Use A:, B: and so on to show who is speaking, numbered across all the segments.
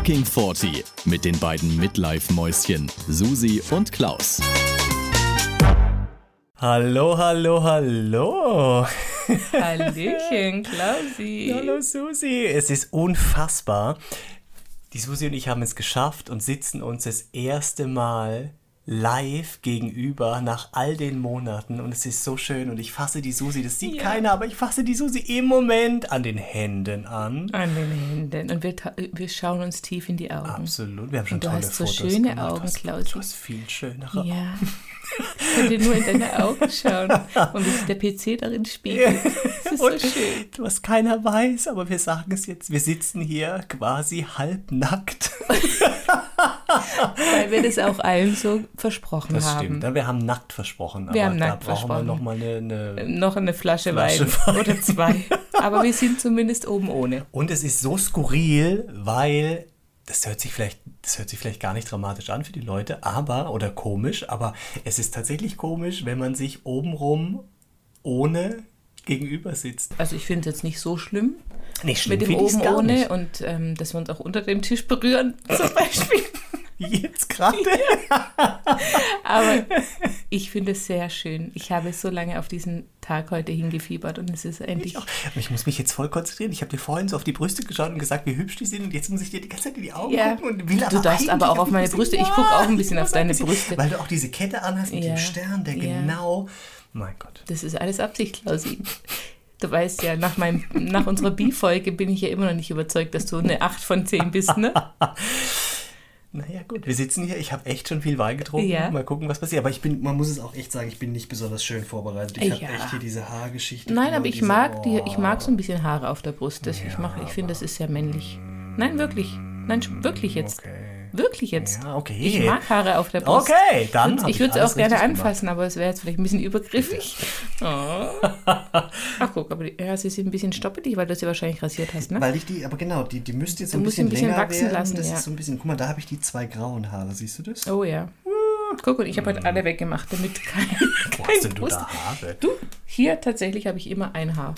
A: Fucking 40 mit den beiden Midlife-Mäuschen Susi und Klaus.
B: Hallo, hallo, hallo.
C: Hallöchen, Klausi.
B: Hallo Susi. Es ist unfassbar. Die Susi und ich haben es geschafft und sitzen uns das erste Mal live gegenüber nach all den Monaten und es ist so schön und ich fasse die Susi, das sieht
C: Ja.
B: keiner, aber ich fasse die Susi im Moment an den Händen an.
C: An den Händen. Und wir, wir schauen uns tief in die Augen.
B: Absolut, wir haben schon
C: Und du
B: tolle
C: hast so
B: Fotos
C: schöne
B: gemacht.
C: Augen, Klausi.
B: Du hast viel schönere
C: Ja. Ich könnte nur in deine Augen schauen und wie sich der PC darin spiegelt. Das ist so
B: Und
C: schön.
B: was keiner weiß, aber wir sagen es jetzt, wir sitzen hier quasi halbnackt.
C: Weil wir das auch allen so versprochen
B: Das
C: haben.
B: stimmt, ne? wir haben nackt versprochen.
C: Wir
B: aber
C: haben
B: da
C: nackt
B: brauchen
C: versprochen.
B: wir nochmal eine, eine...
C: Noch eine Flasche,
B: Flasche
C: Wein
B: Wein.
C: oder zwei. Aber wir sind zumindest oben ohne.
B: Und es ist so skurril, weil das hört sich vielleicht, das hört sich vielleicht gar nicht dramatisch an für die Leute, aber, oder komisch, aber es ist tatsächlich komisch, wenn man sich obenrum ohne gegenüber sitzt.
C: Also ich finde es jetzt nicht so schlimm.
B: Nicht
C: mit dem oben ohne
B: nicht.
C: und ähm, dass wir uns auch unter dem Tisch berühren zum Beispiel.
B: Jetzt gerade.
C: Aber ich finde es sehr schön. Ich habe so lange auf diesen Tag heute hingefiebert und es ist endlich.
B: Ich, auch. Aber ich muss mich jetzt voll konzentrieren. Ich habe dir vorhin so auf die Brüste geschaut und gesagt, wie hübsch die sind. Und jetzt muss ich dir die ganze Zeit in die Augen
C: Ja.
B: gucken. Und will
C: Du
B: aber
C: darfst
B: eigentlich
C: aber auch auf meine Brüste. Ich guck auch ein bisschen
B: Ja,
C: auf deine
B: bisschen.
C: Brüste.
B: Weil du auch diese Kette anhast mit
C: Ja.
B: dem Stern, der
C: Ja.
B: genau. Mein Gott.
C: Das ist alles Absicht, Klausi. Du weißt ja, nach, meinem, nach unserer Bi-Folge bin ich ja immer noch nicht überzeugt, dass du eine 8 von 10 bist, ne?
B: Naja, gut, wir sitzen hier. Ich habe echt schon viel Wein getrunken.
C: Ja.
B: Mal gucken, was passiert. Aber ich bin, man muss es auch echt sagen, ich bin nicht besonders schön vorbereitet. Ich habe
C: Ja.
B: echt hier diese Haargeschichte.
C: Nein, aber ich
B: diese-
C: mag, die, ich
B: Oh.
C: mag so ein bisschen Haare auf der Brust. Das, ich mache, ich finde, das ist sehr männlich. Nein, wirklich. Nein, wirklich jetzt.
B: Okay.
C: Wirklich jetzt.
B: Ja, okay.
C: Ich mag Haare auf der Brust.
B: Okay, dann
C: Und ich
B: ich
C: würde sie auch gerne
B: richtig gemacht.
C: anfassen, aber es wäre jetzt vielleicht ein bisschen übergriffig. Oh. Ach guck, aber die, ja, sie sind ein bisschen stoppelig, weil du sie wahrscheinlich rasiert hast, ne?
B: Weil ich die, aber genau, die, die müsste jetzt
C: Du
B: ein bisschen,
C: ein bisschen
B: länger
C: wachsen
B: werden.
C: lassen,
B: Das
C: ja.
B: ist so ein bisschen, guck mal, da habe ich die zwei grauen Haare, siehst du das?
C: Oh ja. Guck, und ich habe heute alle weggemacht, damit kein,
B: Wo hast
C: kein
B: denn du da Haare?
C: Du, hier tatsächlich habe ich immer ein Haar.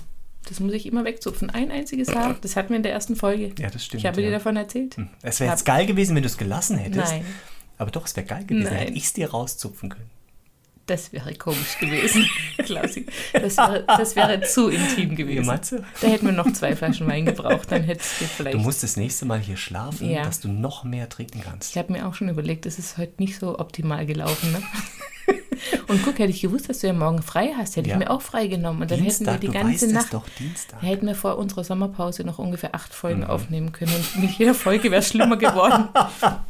C: Das muss ich immer wegzupfen. Ein einziges Haar. Das hatten wir in der ersten Folge.
B: Ja, das stimmt.
C: Ich habe
B: ja.
C: dir davon erzählt.
B: Es wäre jetzt geil gewesen, wenn du es gelassen hättest.
C: Nein,
B: Aber doch, es wäre geil gewesen,
C: Nein.
B: hätte ich es dir rauszupfen können.
C: Das wäre komisch gewesen, Klausi. Das wäre, das wäre zu intim gewesen.
B: du?
C: Da hätten wir noch zwei Flaschen Wein gebraucht, dann hättest du vielleicht.
B: Du musst das nächste Mal hier schlafen,
C: Ja.
B: dass du noch mehr trinken kannst.
C: Ich habe mir auch schon überlegt, es ist heute nicht so optimal gelaufen. Ne? Und guck, hätte ich gewusst, dass du ja morgen frei hast, hätte
B: Ja.
C: ich mir auch frei genommen. Und dann
B: Dienstag,
C: hätten wir die ganze Nacht.
B: doch, Dienstag.
C: Hätten wir vor unserer Sommerpause noch ungefähr acht Folgen
B: Mhm.
C: aufnehmen können. Und mit jeder Folge wäre es schlimmer geworden.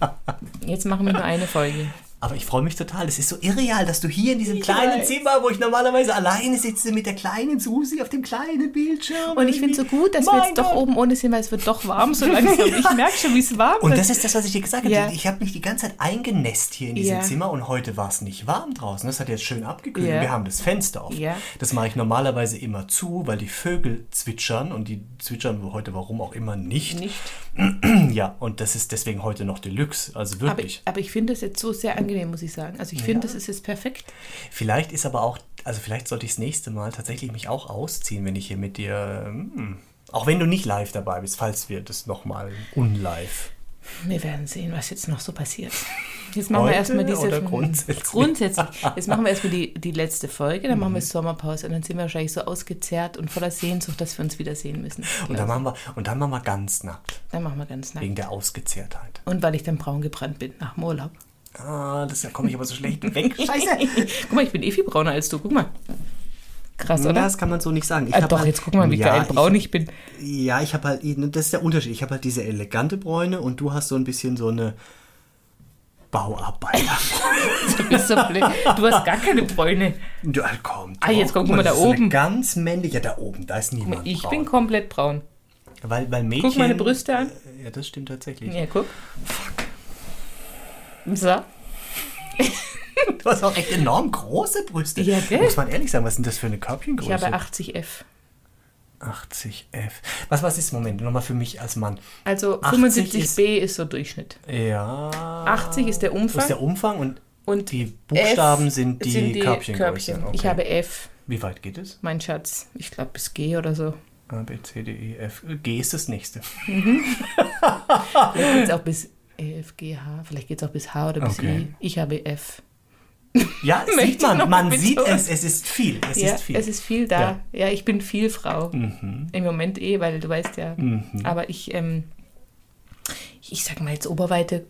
C: Jetzt machen wir nur eine Folge.
B: Aber ich freue mich total. Es ist so irreal, dass du hier in diesem
C: Ich
B: kleinen
C: weiß.
B: Zimmer, wo ich normalerweise alleine sitze, mit der kleinen Susi auf dem kleinen Bildschirm.
C: Und ich finde es so gut, dass wir
B: Mein
C: jetzt doch
B: Gott.
C: oben ohne sind, weil es wird doch warm so langsam. Ich merke schon, wie es warm
B: Und
C: wird.
B: das ist das, was ich dir gesagt habe.
C: Ja.
B: Ich habe mich die ganze Zeit eingenässt hier in diesem
C: Ja.
B: Zimmer und heute war es nicht warm draußen. Das hat jetzt schön abgekühlt.
C: Ja.
B: Wir haben das Fenster auf.
C: Ja.
B: Das mache ich normalerweise immer zu, weil die Vögel zwitschern und die zwitschern heute warum auch immer nicht.
C: Nicht.
B: Ja, und das ist deswegen heute noch Deluxe. Also
C: Aber
B: wirklich.
C: ich, aber ich finde das jetzt so sehr angenehm, muss ich sagen. Also ich finde, das ist jetzt perfekt.
B: Vielleicht ist aber auch, also vielleicht sollte ich das nächste Mal tatsächlich mich auch ausziehen, wenn ich hier mit dir, hm, auch wenn du nicht live dabei bist, falls wir das nochmal unlive.
C: Wir werden sehen, was jetzt noch so passiert. Jetzt machen wir
B: Heute
C: erstmal diese.
B: oder grundsätzlich?
C: Grundsätzlich. Jetzt machen wir erstmal die, die letzte Folge, dann
B: Mhm.
C: machen wir Sommerpause und dann sind wir wahrscheinlich so ausgezehrt und voller Sehnsucht, dass wir uns wiedersehen müssen.
B: Und dann machen wir, und dann machen wir ganz nackt,
C: Dann machen wir ganz nackt.
B: wegen der Ausgezehrtheit.
C: Und weil ich dann braun gebrannt bin nach dem Urlaub.
B: Ah, das da komme ich aber so schlecht weg. Scheiße.
C: Guck mal, ich bin eh viel brauner als du. Guck mal. Krass, oder?
B: Das kann man so nicht sagen. Ich
C: Ah, doch,
B: halt-
C: jetzt guck mal, wie
B: Ja,
C: geil braun ich bin.
B: Ja, ich habe halt, das ist der Unterschied. Ich habe halt diese elegante Bräune und du hast so ein bisschen so eine Bauarbeiter.
C: Du bist so blöd. Du hast gar keine Bräune.
B: ja, komm.
C: Ah, jetzt
B: doch.
C: guck mal da oben.
B: Ganz männlich. Ja, da oben, da ist niemand
C: Ich
B: braun.
C: bin komplett braun.
B: Weil, weil Mädchen...
C: Guck meine Brüste an.
B: Ja, das stimmt tatsächlich.
C: Ja, guck. So.
B: Du hast auch echt enorm große Brüste.
C: Ja, gell?
B: Muss man ehrlich sagen, was sind das für eine
C: Ich
B: Körbchengröße?
C: habe 80F.
B: 80F. Was, was ist, Moment, nochmal für mich als Mann.
C: Also
B: 80
C: 75b ist, so Durchschnitt.
B: Ja.
C: 80 ist der
B: Das
C: Umfang.
B: ist der Umfang und
C: und
B: die Buchstaben
C: F
B: sind die, Körbchengröße.
C: Körbchen. Ich
B: Okay.
C: habe F,
B: Wie weit geht es?
C: mein Schatz. Ich glaube bis G oder so.
B: A, B, C, D, E, F. G ist das nächste.
C: vielleicht geht es auch bis F, G, H, vielleicht geht es auch bis H oder bis
B: Okay.
C: I. Ich habe F.
B: Ja, sieht man, man sieht es, es ist viel. Es
C: ja,
B: ist viel.
C: es ist viel da.
B: Ja.
C: Ja, ich bin viel Frau.
B: Mhm.
C: Im Moment eh, weil du weißt ja. Aber ich, ähm, ich sag mal jetzt Oberweite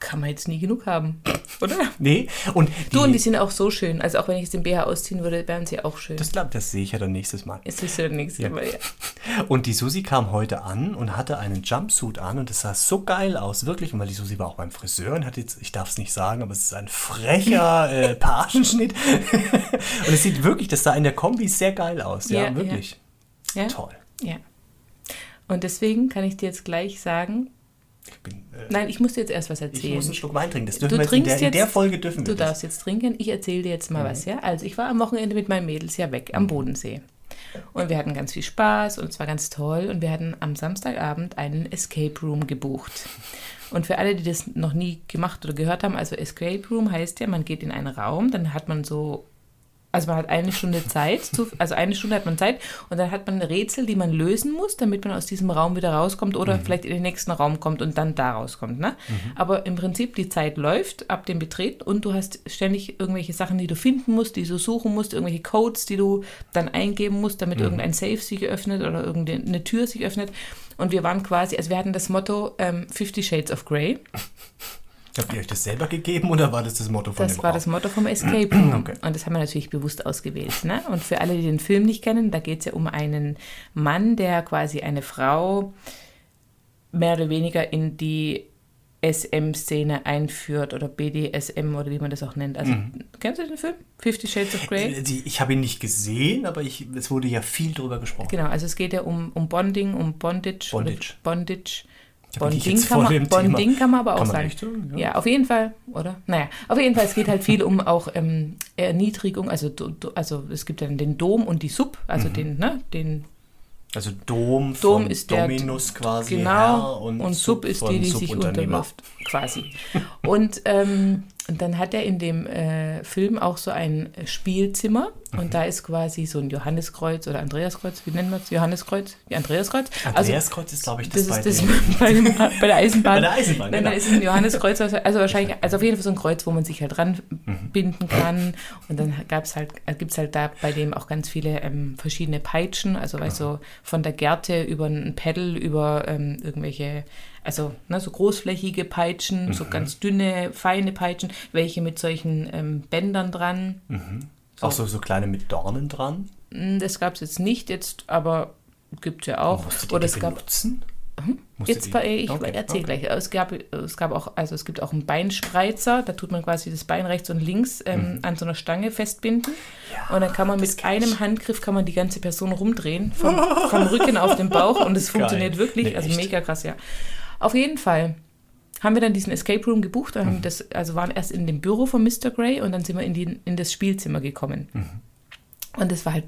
C: kann man jetzt nie genug haben, oder?
B: nee, und
C: Du, und die sind auch so schön. Also auch wenn ich jetzt den BH ausziehen würde, wären sie auch schön.
B: das, glaub, das sehe ich ja dann nächstes Mal.
C: ist sicher nichts.
B: Ja.
C: Aber ja.
B: Und die Susi kam heute an und hatte einen Jumpsuit an und das sah so geil aus, wirklich. Und weil die Susi war auch beim Friseur und hat jetzt, ich darf es nicht sagen, aber es ist ein frecher äh, Pagenschnitt. und es sieht wirklich, das sah in der Kombi sehr geil aus. Ja,
C: Ja,
B: wirklich.
C: ja.
B: Toll.
C: Ja. Und deswegen kann ich dir jetzt gleich sagen,
B: Ich, bin, äh,
C: nein, ich muss dir jetzt erst was
B: ich
C: erzählen.
B: muss einen Schluck Wein trinken. Das
C: Du
B: dürfen wir jetzt in der, in der
C: jetzt-
B: Folge dürfen
C: Du darfst jetzt trinken. Ich erzähle dir jetzt mal was, ja? Also ich war am Wochenende mit meinen Mädels ja weg am Bodensee. Und wir hatten ganz viel Spaß und es war ganz toll. Und wir hatten am Samstagabend einen Escape Room gebucht. Und für alle, die das noch nie gemacht oder gehört haben, also Escape Room heißt ja, man geht in einen Raum, dann hat man so, also man hat eine Stunde Zeit, also eine Stunde hat man Zeit und dann hat man Rätsel, die man lösen muss, damit man aus diesem Raum wieder rauskommt oder vielleicht in den nächsten Raum kommt und dann da rauskommt. Ne? Aber im Prinzip die Zeit läuft ab dem Betreten und du hast ständig irgendwelche Sachen, die du finden musst, die du suchen musst, irgendwelche Codes, die du dann eingeben musst, damit irgendein Safe sich öffnet oder irgendeine Tür sich öffnet. Und wir waren quasi, also wir hatten das Motto ähm, Fifty Shades of Grey.
B: Habt ihr euch das selber gegeben oder war das das Motto von
C: Das
B: dem
C: war
B: Raum?
C: das Motto vom Escape Room.
B: Okay.
C: Und das haben wir natürlich bewusst ausgewählt. Ne? Und für alle, die den Film nicht kennen, da geht es ja um einen Mann, der quasi eine Frau mehr oder weniger in die SM-Szene einführt oder BDSM oder wie man das auch nennt. Also, kennst du den Film? Fifty Shades of Grey?
B: Äh, ich habe ihn nicht gesehen, aber ich, es wurde ja viel drüber gesprochen.
C: Genau, also es geht ja um, um Bonding, um Bondage.
B: Bondage.
C: Bondage. Bonding kann, man. Bonding kann man aber auch
B: man
C: sagen.
B: ja.
C: ja. auf jeden Fall, oder? Naja, auf jeden Fall, es geht halt viel um auch ähm, Erniedrigung. Also, do, also es gibt dann den Dom und die Sub,
B: Mhm.
C: also den, ne, den
B: Also Dom,
C: Dom
B: von
C: ist der-
B: Dominus quasi
C: genau
B: Herr
C: und,
B: und,
C: Sub ist
B: von
C: die, die sich unterwirft, quasi. und, ähm, und dann hat er in dem äh, Film auch so ein äh, Spielzimmer
B: Mhm.
C: und da ist quasi so ein Johanneskreuz oder Andreaskreuz, wie nennen wir es? Johanneskreuz? Ja, Andreaskreuz. Also,
B: Andreaskreuz ist, glaube ich, das,
C: das
B: bei
C: ist das bei, dem, bei der Eisenbahn.
B: Bei der Eisenbahn,
C: Nein,
B: genau.
C: dann ist es ein Johanneskreuz, also also wahrscheinlich, also auf jeden Fall so ein Kreuz, wo man sich halt ranbinden kann. Und dann gab's halt, gibt es halt da bei dem auch ganz viele ähm, verschiedene Peitschen, also weißt du, von der Gerte über ein Pedal, über ähm, irgendwelche, also ne, so großflächige Peitschen, so ganz dünne, feine Peitschen, welche mit solchen ähm, Bändern dran.
B: Auch so, so kleine mit Dornen dran.
C: Mm, Das gab es jetzt nicht jetzt, aber gibt es ja auch.
B: Musstet ihr
C: Oder es gab?
B: Musstet
C: Jetzt war ich
B: Okay,
C: erzähle
B: okay.
C: gleich. Es gab, es gab auch, also es gibt auch einen Beinspreizer, da tut man quasi das Bein rechts und links ähm,
B: Mhm.
C: an so einer Stange festbinden. und dann kann man mit einem Handgriff kann man die ganze Person rumdrehen, vom, vom Rücken auf den Bauch und es funktioniert wirklich.
B: Nee,
C: also
B: echt?
C: mega krass, ja. Auf jeden Fall haben wir dann diesen Escape Room gebucht und
B: Mhm.
C: das, also waren erst in dem Büro von Mr. Grey und dann sind wir in, die, in das Spielzimmer gekommen.
B: Mhm.
C: Und das war halt,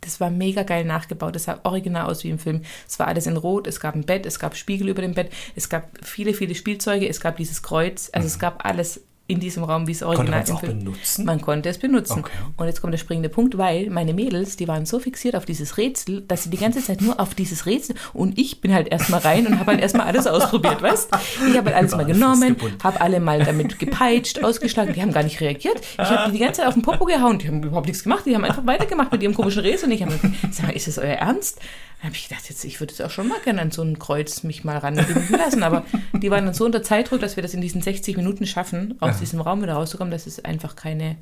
C: das war mega geil nachgebaut. Das sah original aus wie im Film. Es war alles in Rot, es gab ein Bett, es gab Spiegel über dem Bett, es gab viele, viele Spielzeuge, es gab dieses Kreuz. Also es gab alles in diesem Raum, wie es
B: Mhm. Konnte
C: original
B: man es auch benutzen?
C: Man konnte es benutzen.
B: Okay.
C: Und jetzt kommt der springende Punkt, weil meine Mädels, die waren so fixiert auf dieses Rätsel, dass sie die ganze Zeit nur auf dieses Rätsel und ich bin halt erstmal rein und habe halt erstmal alles ausprobiert, weißt? Ich habe halt alles mal genommen, habe alle mal damit gepeitscht, ausgeschlagen, die haben gar nicht reagiert. Ich habe die die ganze Zeit auf den Popo gehauen, die haben überhaupt nichts gemacht, die haben einfach weitergemacht mit ihrem komischen Rätsel und ich habe gesagt, sag mal, ist das euer Ernst? Dann habe ich gedacht, jetzt, ich würde jetzt auch schon mal gerne an so ein Kreuz mich mal ranbinden lassen, aber die waren dann so unter Zeitdruck, dass wir das in diesen 60 Minuten schaffen, aus diesem Raum wieder rauszukommen, dass es einfach keine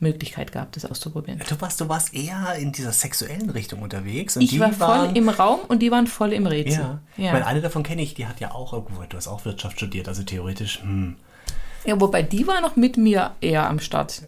C: Möglichkeit gab, das auszuprobieren.
B: Du warst, du warst eher in dieser sexuellen Richtung unterwegs. Und
C: Ich
B: die
C: war voll
B: waren,
C: im Raum und die waren voll im Rätsel.
B: Ja.
C: Ja.
B: Ich meine, eine davon kenne ich, die hat ja auch, du hast auch Wirtschaft studiert, also theoretisch, hm.
C: Ja, wobei die war noch mit mir eher am Start.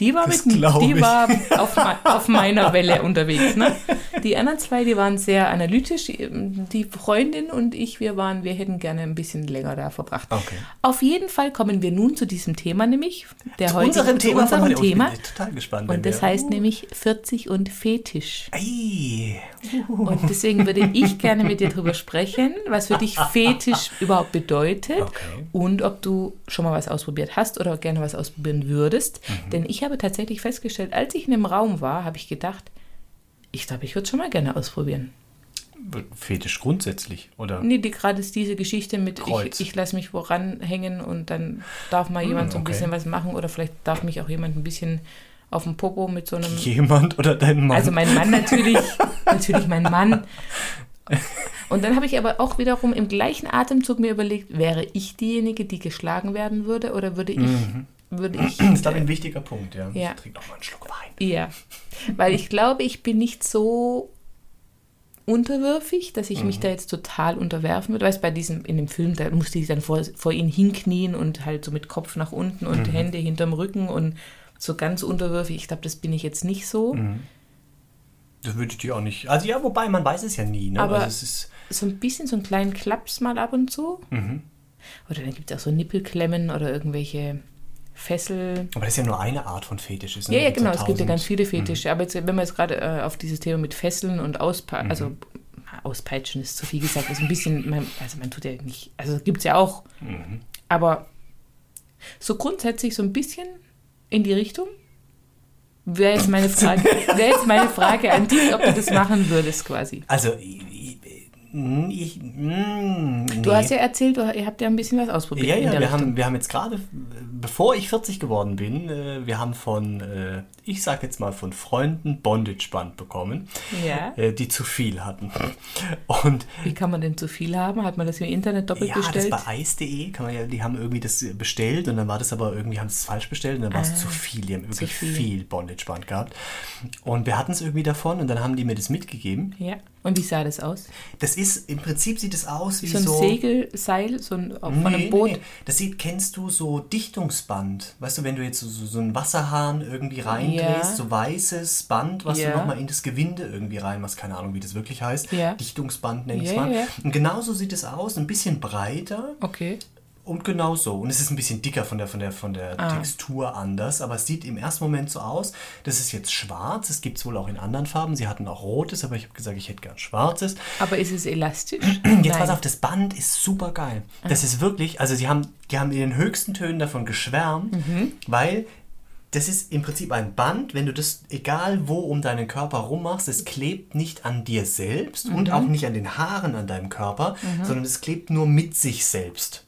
C: Die war,
B: Das
C: mit,
B: glaub
C: die
B: ich.
C: war auf, auf meiner Welle unterwegs. Ne? Die anderen zwei, die waren sehr analytisch. Die Freundin und ich, wir waren, wir hätten gerne ein bisschen länger da verbracht.
B: Okay.
C: Auf jeden Fall kommen wir nun zu diesem Thema, nämlich der
B: Zu
C: heutigen,
B: unserem Thema
C: zu unserem.
B: Oh, ich
C: Thema.
B: bin total gespannt.
C: Und das
B: wir-
C: heißt nämlich 40 und Fetisch.
B: Ei.
C: Und deswegen würde ich gerne mit dir darüber sprechen, was für dich Fetisch überhaupt bedeutet
B: Okay.
C: und ob du schon mal was ausprobiert hast oder gerne was ausprobieren würdest.
B: Mhm.
C: Denn ich habe tatsächlich festgestellt, als ich in einem Raum war, habe ich gedacht, ich glaube, ich würde schon mal gerne ausprobieren.
B: Fetisch grundsätzlich, oder?
C: Nee, die, gerade ist diese Geschichte mit,
B: Kreuz.
C: ich, ich lasse mich woran hängen und dann darf mal jemand so ein
B: okay.
C: bisschen was machen oder vielleicht darf mich auch jemand ein bisschen auf dem Popo mit so einem.
B: Jemand oder dein Mann?
C: Also mein Mann natürlich, natürlich mein Mann. Und dann habe ich aber auch wiederum im gleichen Atemzug mir überlegt, wäre ich diejenige, die geschlagen werden würde oder würde ich, würde ich,
B: das ist, glaube ich, ein wichtiger Punkt, ja.
C: Ja.
B: Ich trinke noch mal einen Schluck Wein.
C: ja, weil ich glaube, ich bin nicht so unterwürfig, dass ich mich da jetzt total unterwerfen würde. Weißt bei diesem, in dem Film, da musste ich dann vor, vor ihn hinknien und halt so mit Kopf nach unten und Hände hinterm Rücken und so ganz unterwürfig. Ich glaube, das bin ich jetzt nicht so.
B: Das würde ich dir auch nicht. Also ja, wobei, man weiß es ja nie, ne?
C: Aber-
B: also es ist,
C: so ein bisschen so einen kleinen Klaps mal ab und zu. Oder dann gibt es auch so Nippelklemmen oder irgendwelche Fessel.
B: aber das ist ja nur eine Art von Fetisch. Ne?
C: Ja, ja, genau, es gibt ja ganz viele Fetische. Aber jetzt, wenn wir jetzt gerade äh, auf dieses Thema mit Fesseln und Auspa also auspeitschen ist zu viel gesagt, ist ein bisschen, man, also man tut ja nicht, also gibt es ja auch. Aber so grundsätzlich so ein bisschen in die Richtung wäre jetzt meine Frage, wäre jetzt meine Frage an dich, ob du das machen würdest quasi.
B: Also, ich, ich, ich mm,
C: Du
B: nee.
C: hast ja erzählt, du, ihr habt ja ein bisschen was ausprobiert
B: Ja, ja, wir
C: Richtung.
B: haben, wir haben jetzt gerade, bevor ich 40 geworden bin, äh, wir haben von, äh, ich sag jetzt mal von Freunden Bondage-Band bekommen,
C: Ja.
B: äh, die zu viel hatten. Und
C: Wie kann man denn zu viel haben? Hat man das im Internet doppelt
B: ja,
C: bestellt?
B: das bei ice.de, kann man ja, die haben irgendwie das bestellt und dann war das aber irgendwie, haben es falsch bestellt und dann war es zu viel. Die haben wirklich
C: Ah, viel.
B: viel, Bondage-Band gehabt. Und wir hatten es irgendwie davon und dann haben die mir das mitgegeben.
C: ja. Und wie sah das aus?
B: Das ist, im Prinzip sieht es aus wie
C: So ein
B: so
C: Segelseil so ein, von
B: Nee,
C: einem
B: nee,
C: Boot?
B: nee. Das sieht, kennst du so Dichtungsband? Weißt du, wenn du jetzt so, so, einen Wasserhahn irgendwie reindrehst,
C: Ja.
B: so weißes Band, was
C: Ja.
B: du nochmal in das Gewinde irgendwie reinmachst, keine Ahnung, wie das wirklich heißt.
C: Ja.
B: Dichtungsband nenne ich es mal. Und genauso sieht es aus, ein bisschen breiter
C: Okay.
B: Und genau so. Und es ist ein bisschen dicker von der, von der, von der
C: Ah.
B: Textur anders, aber es sieht im ersten Moment so aus. Das ist jetzt schwarz, es gibt es wohl auch in anderen Farben. Sie hatten auch rotes, aber ich habe gesagt, ich hätte gern schwarzes.
C: Aber ist es elastisch?
B: Jetzt
C: Nein.
B: pass auf, das Band ist super geil. Das ist wirklich, also sie haben, die haben in den höchsten Tönen davon geschwärmt,
C: Mhm.
B: weil das ist im Prinzip ein Band, wenn du das egal wo um deinen Körper rummachst, es klebt nicht an dir selbst und
C: Mhm.
B: auch nicht an den Haaren an deinem Körper, sondern es klebt nur mit sich selbst.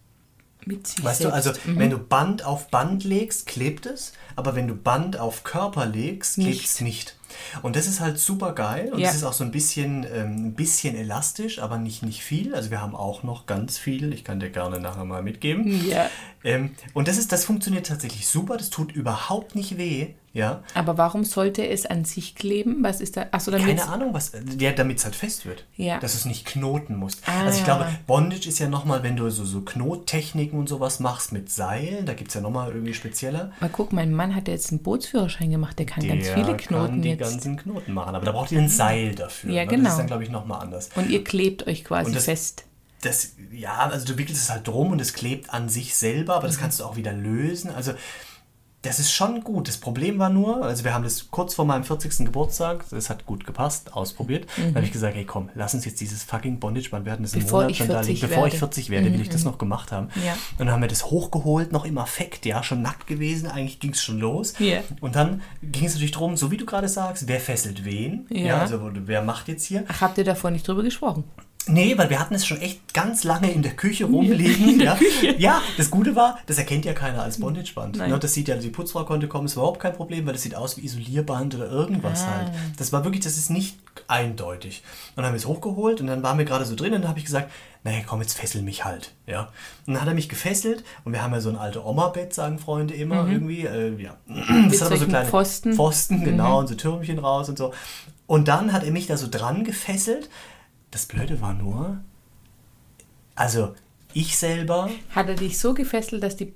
C: Mit sich
B: Weißt du, also wenn du Band auf Band legst, klebt es, aber wenn du Band auf Körper legst, klebt es nicht. Und das ist halt super geil und
C: Ja.
B: es ist auch so ein bisschen, ähm, ein bisschen elastisch, aber nicht, nicht viel. Also wir haben auch noch ganz viel, ich kann dir gerne nachher mal mitgeben.
C: Ja.
B: Ähm, und das ist, das funktioniert tatsächlich super, das tut überhaupt nicht weh, ja.
C: Aber warum sollte es an sich kleben? Was ist da? Achso, damit.
B: Keine Ahnung, was, ja, damit es halt fest wird.
C: Ja.
B: Dass es nicht knoten muss.
C: Ah.
B: Also ich glaube, Bondage ist ja nochmal, wenn du so, so Knottechniken und sowas machst mit Seilen, da gibt es ja nochmal irgendwie spezieller.
C: Mal guck, mein Mann hat jetzt einen Bootsführerschein gemacht, der kann ganz
B: Der
C: viele Knoten
B: kann die
C: jetzt.
B: ganzen Knoten machen, aber da braucht ihr ein Seil dafür.
C: Ja,
B: ne? Das
C: genau.
B: ist dann, glaube ich, nochmal anders.
C: Und ihr klebt euch quasi
B: das-
C: fest.
B: Das, ja, also du wickelst es halt drum und es klebt an sich selber, aber das kannst du auch wieder lösen. Also das ist schon gut. Das Problem war nur, also wir haben das kurz vor meinem 40. Geburtstag, das hat gut gepasst, ausprobiert. Dann habe ich gesagt, hey komm, lass uns jetzt dieses fucking Bondage-Band werden, das
C: Mhm. Bevor
B: Monat
C: ich
B: schon da
C: 40
B: liegt. Bevor ich
C: werde. Mhm,
B: 40 werde, will ich das noch gemacht haben.
C: Ja.
B: Und dann haben wir das hochgeholt, noch im Affekt, ja, schon nackt gewesen, eigentlich ging es schon los.
C: Ja.
B: Und dann ging es natürlich drum, so wie du gerade sagst, wer fesselt wen?
C: Ja.
B: also wer macht jetzt hier?
C: Ach, habt ihr davor nicht drüber gesprochen?
B: Nee, weil wir hatten es schon echt ganz lange in der Küche rumliegen. ja. ja, das Gute war, das erkennt ja keiner als Bondageband. Ne, das sieht ja, die Putzfrau konnte kommen, ist überhaupt kein Problem, weil das sieht aus wie Isolierband oder irgendwas
C: Ah.
B: halt. Das war wirklich, das ist nicht eindeutig. Und dann haben wir es hochgeholt und dann waren wir gerade so drin und dann habe ich gesagt, naja, komm, jetzt fessel mich halt. Ja. Und dann hat er mich gefesselt und wir haben ja so ein alte Oma-Bett, sagen Freunde immer irgendwie. Äh, ja. Das hat aber so kleine
C: Pfosten. Mhm.
B: Pfosten, genau, und so Türmchen raus und so. Und dann hat er mich da so dran gefesselt. Das Blöde war nur, also ich selber,
C: Hat er dich so gefesselt, dass die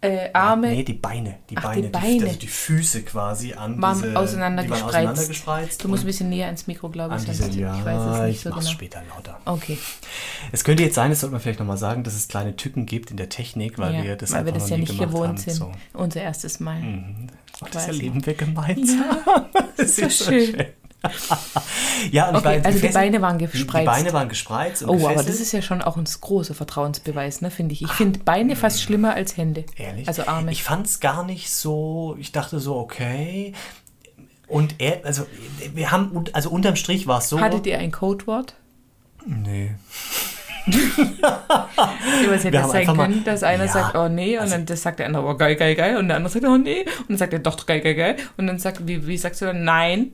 C: äh, Arme
B: nee, die Beine, die
C: Ach, die
B: Beine,
C: Beine.
B: also die Füße quasi an
C: waren
B: diese, die
C: auseinandergespreizt?
B: waren auseinandergespreizt
C: Du musst ein
B: und
C: bisschen näher ans Mikro, glaube ich.
B: diese, ja,
C: ich weiß es nicht
B: ich
C: so
B: mach's
C: genau.
B: später lauter.
C: Okay.
B: Es könnte jetzt sein, das sollte man vielleicht nochmal sagen, dass es kleine Tücken gibt in der Technik, weil
C: ja,
B: wir das
C: weil wir das
B: noch
C: ja
B: nie
C: nicht gewohnt
B: haben.
C: sind.
B: So.
C: Unser erstes Mal.
B: Oh, das
C: Quasi.
B: erleben wir gemeinsam.
C: Das ist so schön.
B: Ja, und war
C: Okay,
B: jetzt
C: also die. Beine waren
B: Die
C: gespreizt.
B: Beine waren gespreizt und
C: Oh, aber
B: gefesselt.
C: das ist ja schon auch ein großer Vertrauensbeweis, ne, finde ich. Ich finde Beine fast schlimmer als Hände.
B: Ehrlich?
C: Also Arme.
B: Ich fand es gar nicht so, ich dachte so, okay. Und er, also wir haben, also unterm Strich war es so.
C: Hattet ihr ein Codewort?
B: Nee.
C: Was hätte
B: Wir
C: es
B: haben
C: sein
B: einfach mal-
C: können, dass einer
B: Ja,
C: sagt, oh nee, und
B: also-
C: dann das sagt der andere, oh geil, geil, geil, und der andere sagt, oh nee, und dann sagt er doch geil, geil, geil, und dann sagt, wie, wie sagst du dann, nein?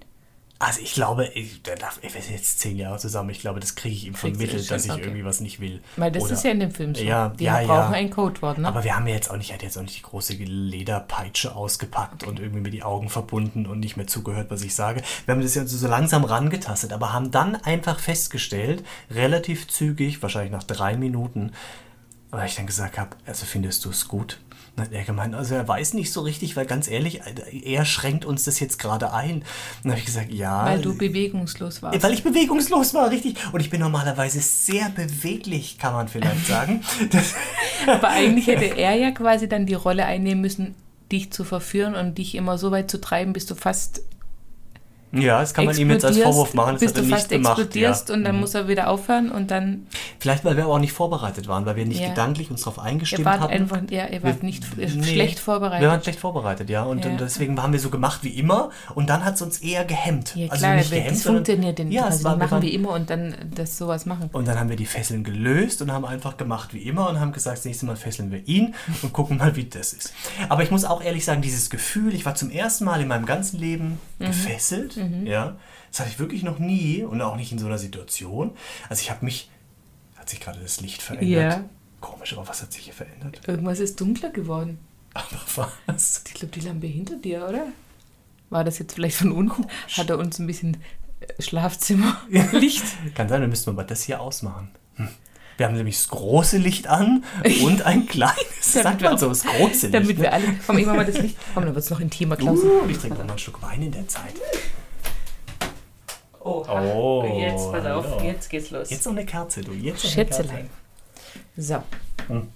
B: Also ich glaube, ich, der darf, wir sind jetzt zehn Jahre zusammen, ich glaube, das kriege ich ihm vermittelt,
C: schon,
B: dass ich
C: okay.
B: irgendwie was nicht will.
C: Weil das
B: Oder-
C: ist ja in dem Film so.
B: Ja,
C: Die
B: ja,
C: brauchen
B: ja.
C: ein Codewort, ne?
B: Aber wir haben ja jetzt auch nicht, er hat jetzt auch nicht die große Lederpeitsche ausgepackt und irgendwie mir die Augen verbunden und nicht mehr zugehört, was ich sage. Wir haben das ja so langsam rangetastet, aber haben dann einfach festgestellt, relativ zügig, wahrscheinlich nach drei Minuten, weil ich dann gesagt habe, also findest du es gut? Dann hat er gemeint, also er weiß nicht so richtig, weil ganz ehrlich, er schränkt uns das jetzt gerade ein. Dann habe ich gesagt, ja.
C: Weil du bewegungslos warst.
B: Weil ich bewegungslos war, richtig. Und ich bin normalerweise sehr beweglich, kann man vielleicht sagen.
C: Aber eigentlich hätte er ja quasi dann die Rolle einnehmen müssen, dich zu verführen und dich immer so weit zu treiben, bis du fast
B: ja, das kann man ihm jetzt als Vorwurf machen. Das
C: bis
B: hat er
C: du
B: nicht
C: fast
B: gemacht.
C: explodierst
B: ja. Mhm.
C: und dann muss er wieder aufhören und dann
B: Vielleicht, weil wir aber auch nicht vorbereitet waren, weil wir nicht
C: Ja.
B: gedanklich uns darauf eingestimmt hatten.
C: einfach, ja, ihr wart
B: Wir-
C: nicht
B: Nee,
C: schlecht vorbereitet.
B: Wir waren schlecht vorbereitet, ja. Und,
C: Ja.
B: und deswegen haben wir so gemacht wie immer. Und dann hat es uns eher gehemmt.
C: ja
B: also
C: klar,
B: nicht
C: weil
B: gehemmt,
C: das funktioniert denn
B: ja,
C: also
B: es war, wir
C: machen wie immer und dann das sowas machen.
B: Und dann haben wir die Fesseln gelöst und haben einfach gemacht wie immer und haben gesagt, das nächste Mal fesseln wir ihn und gucken mal, wie das ist. Aber ich muss auch ehrlich sagen, dieses Gefühl, ich war zum ersten Mal in meinem ganzen Leben
C: Mhm.
B: gefesselt, ja, das hatte ich wirklich noch nie und auch nicht in so einer Situation. Also ich habe mich, hat sich gerade das Licht verändert.
C: Ja.
B: Komisch, aber was hat sich hier verändert?
C: Irgendwas ist dunkler geworden.
B: Aber was?
C: Ich glaube, die Lampe hinter dir, oder? War das jetzt vielleicht von unten? Hat er uns ein bisschen äh, Schlafzimmerlicht?
B: Kann sein, dann müssten wir mal das hier ausmachen. Hm. Wir haben nämlich das große Licht an und ein kleines. Sagt man so, das große Licht.
C: Damit
B: ne?
C: wir alle. Komm, mach mal das Licht. Komm, dann wird es noch intimer, Klaus.
B: Uh, ich trinke noch mal einen Schluck Wein in der Zeit.
C: Oh,
B: Oh,
C: jetzt, pass auf, jetzt geht's los.
B: Jetzt noch eine Kerze, du. Jetzt noch eine
C: Schätzelein. So.
B: Hm.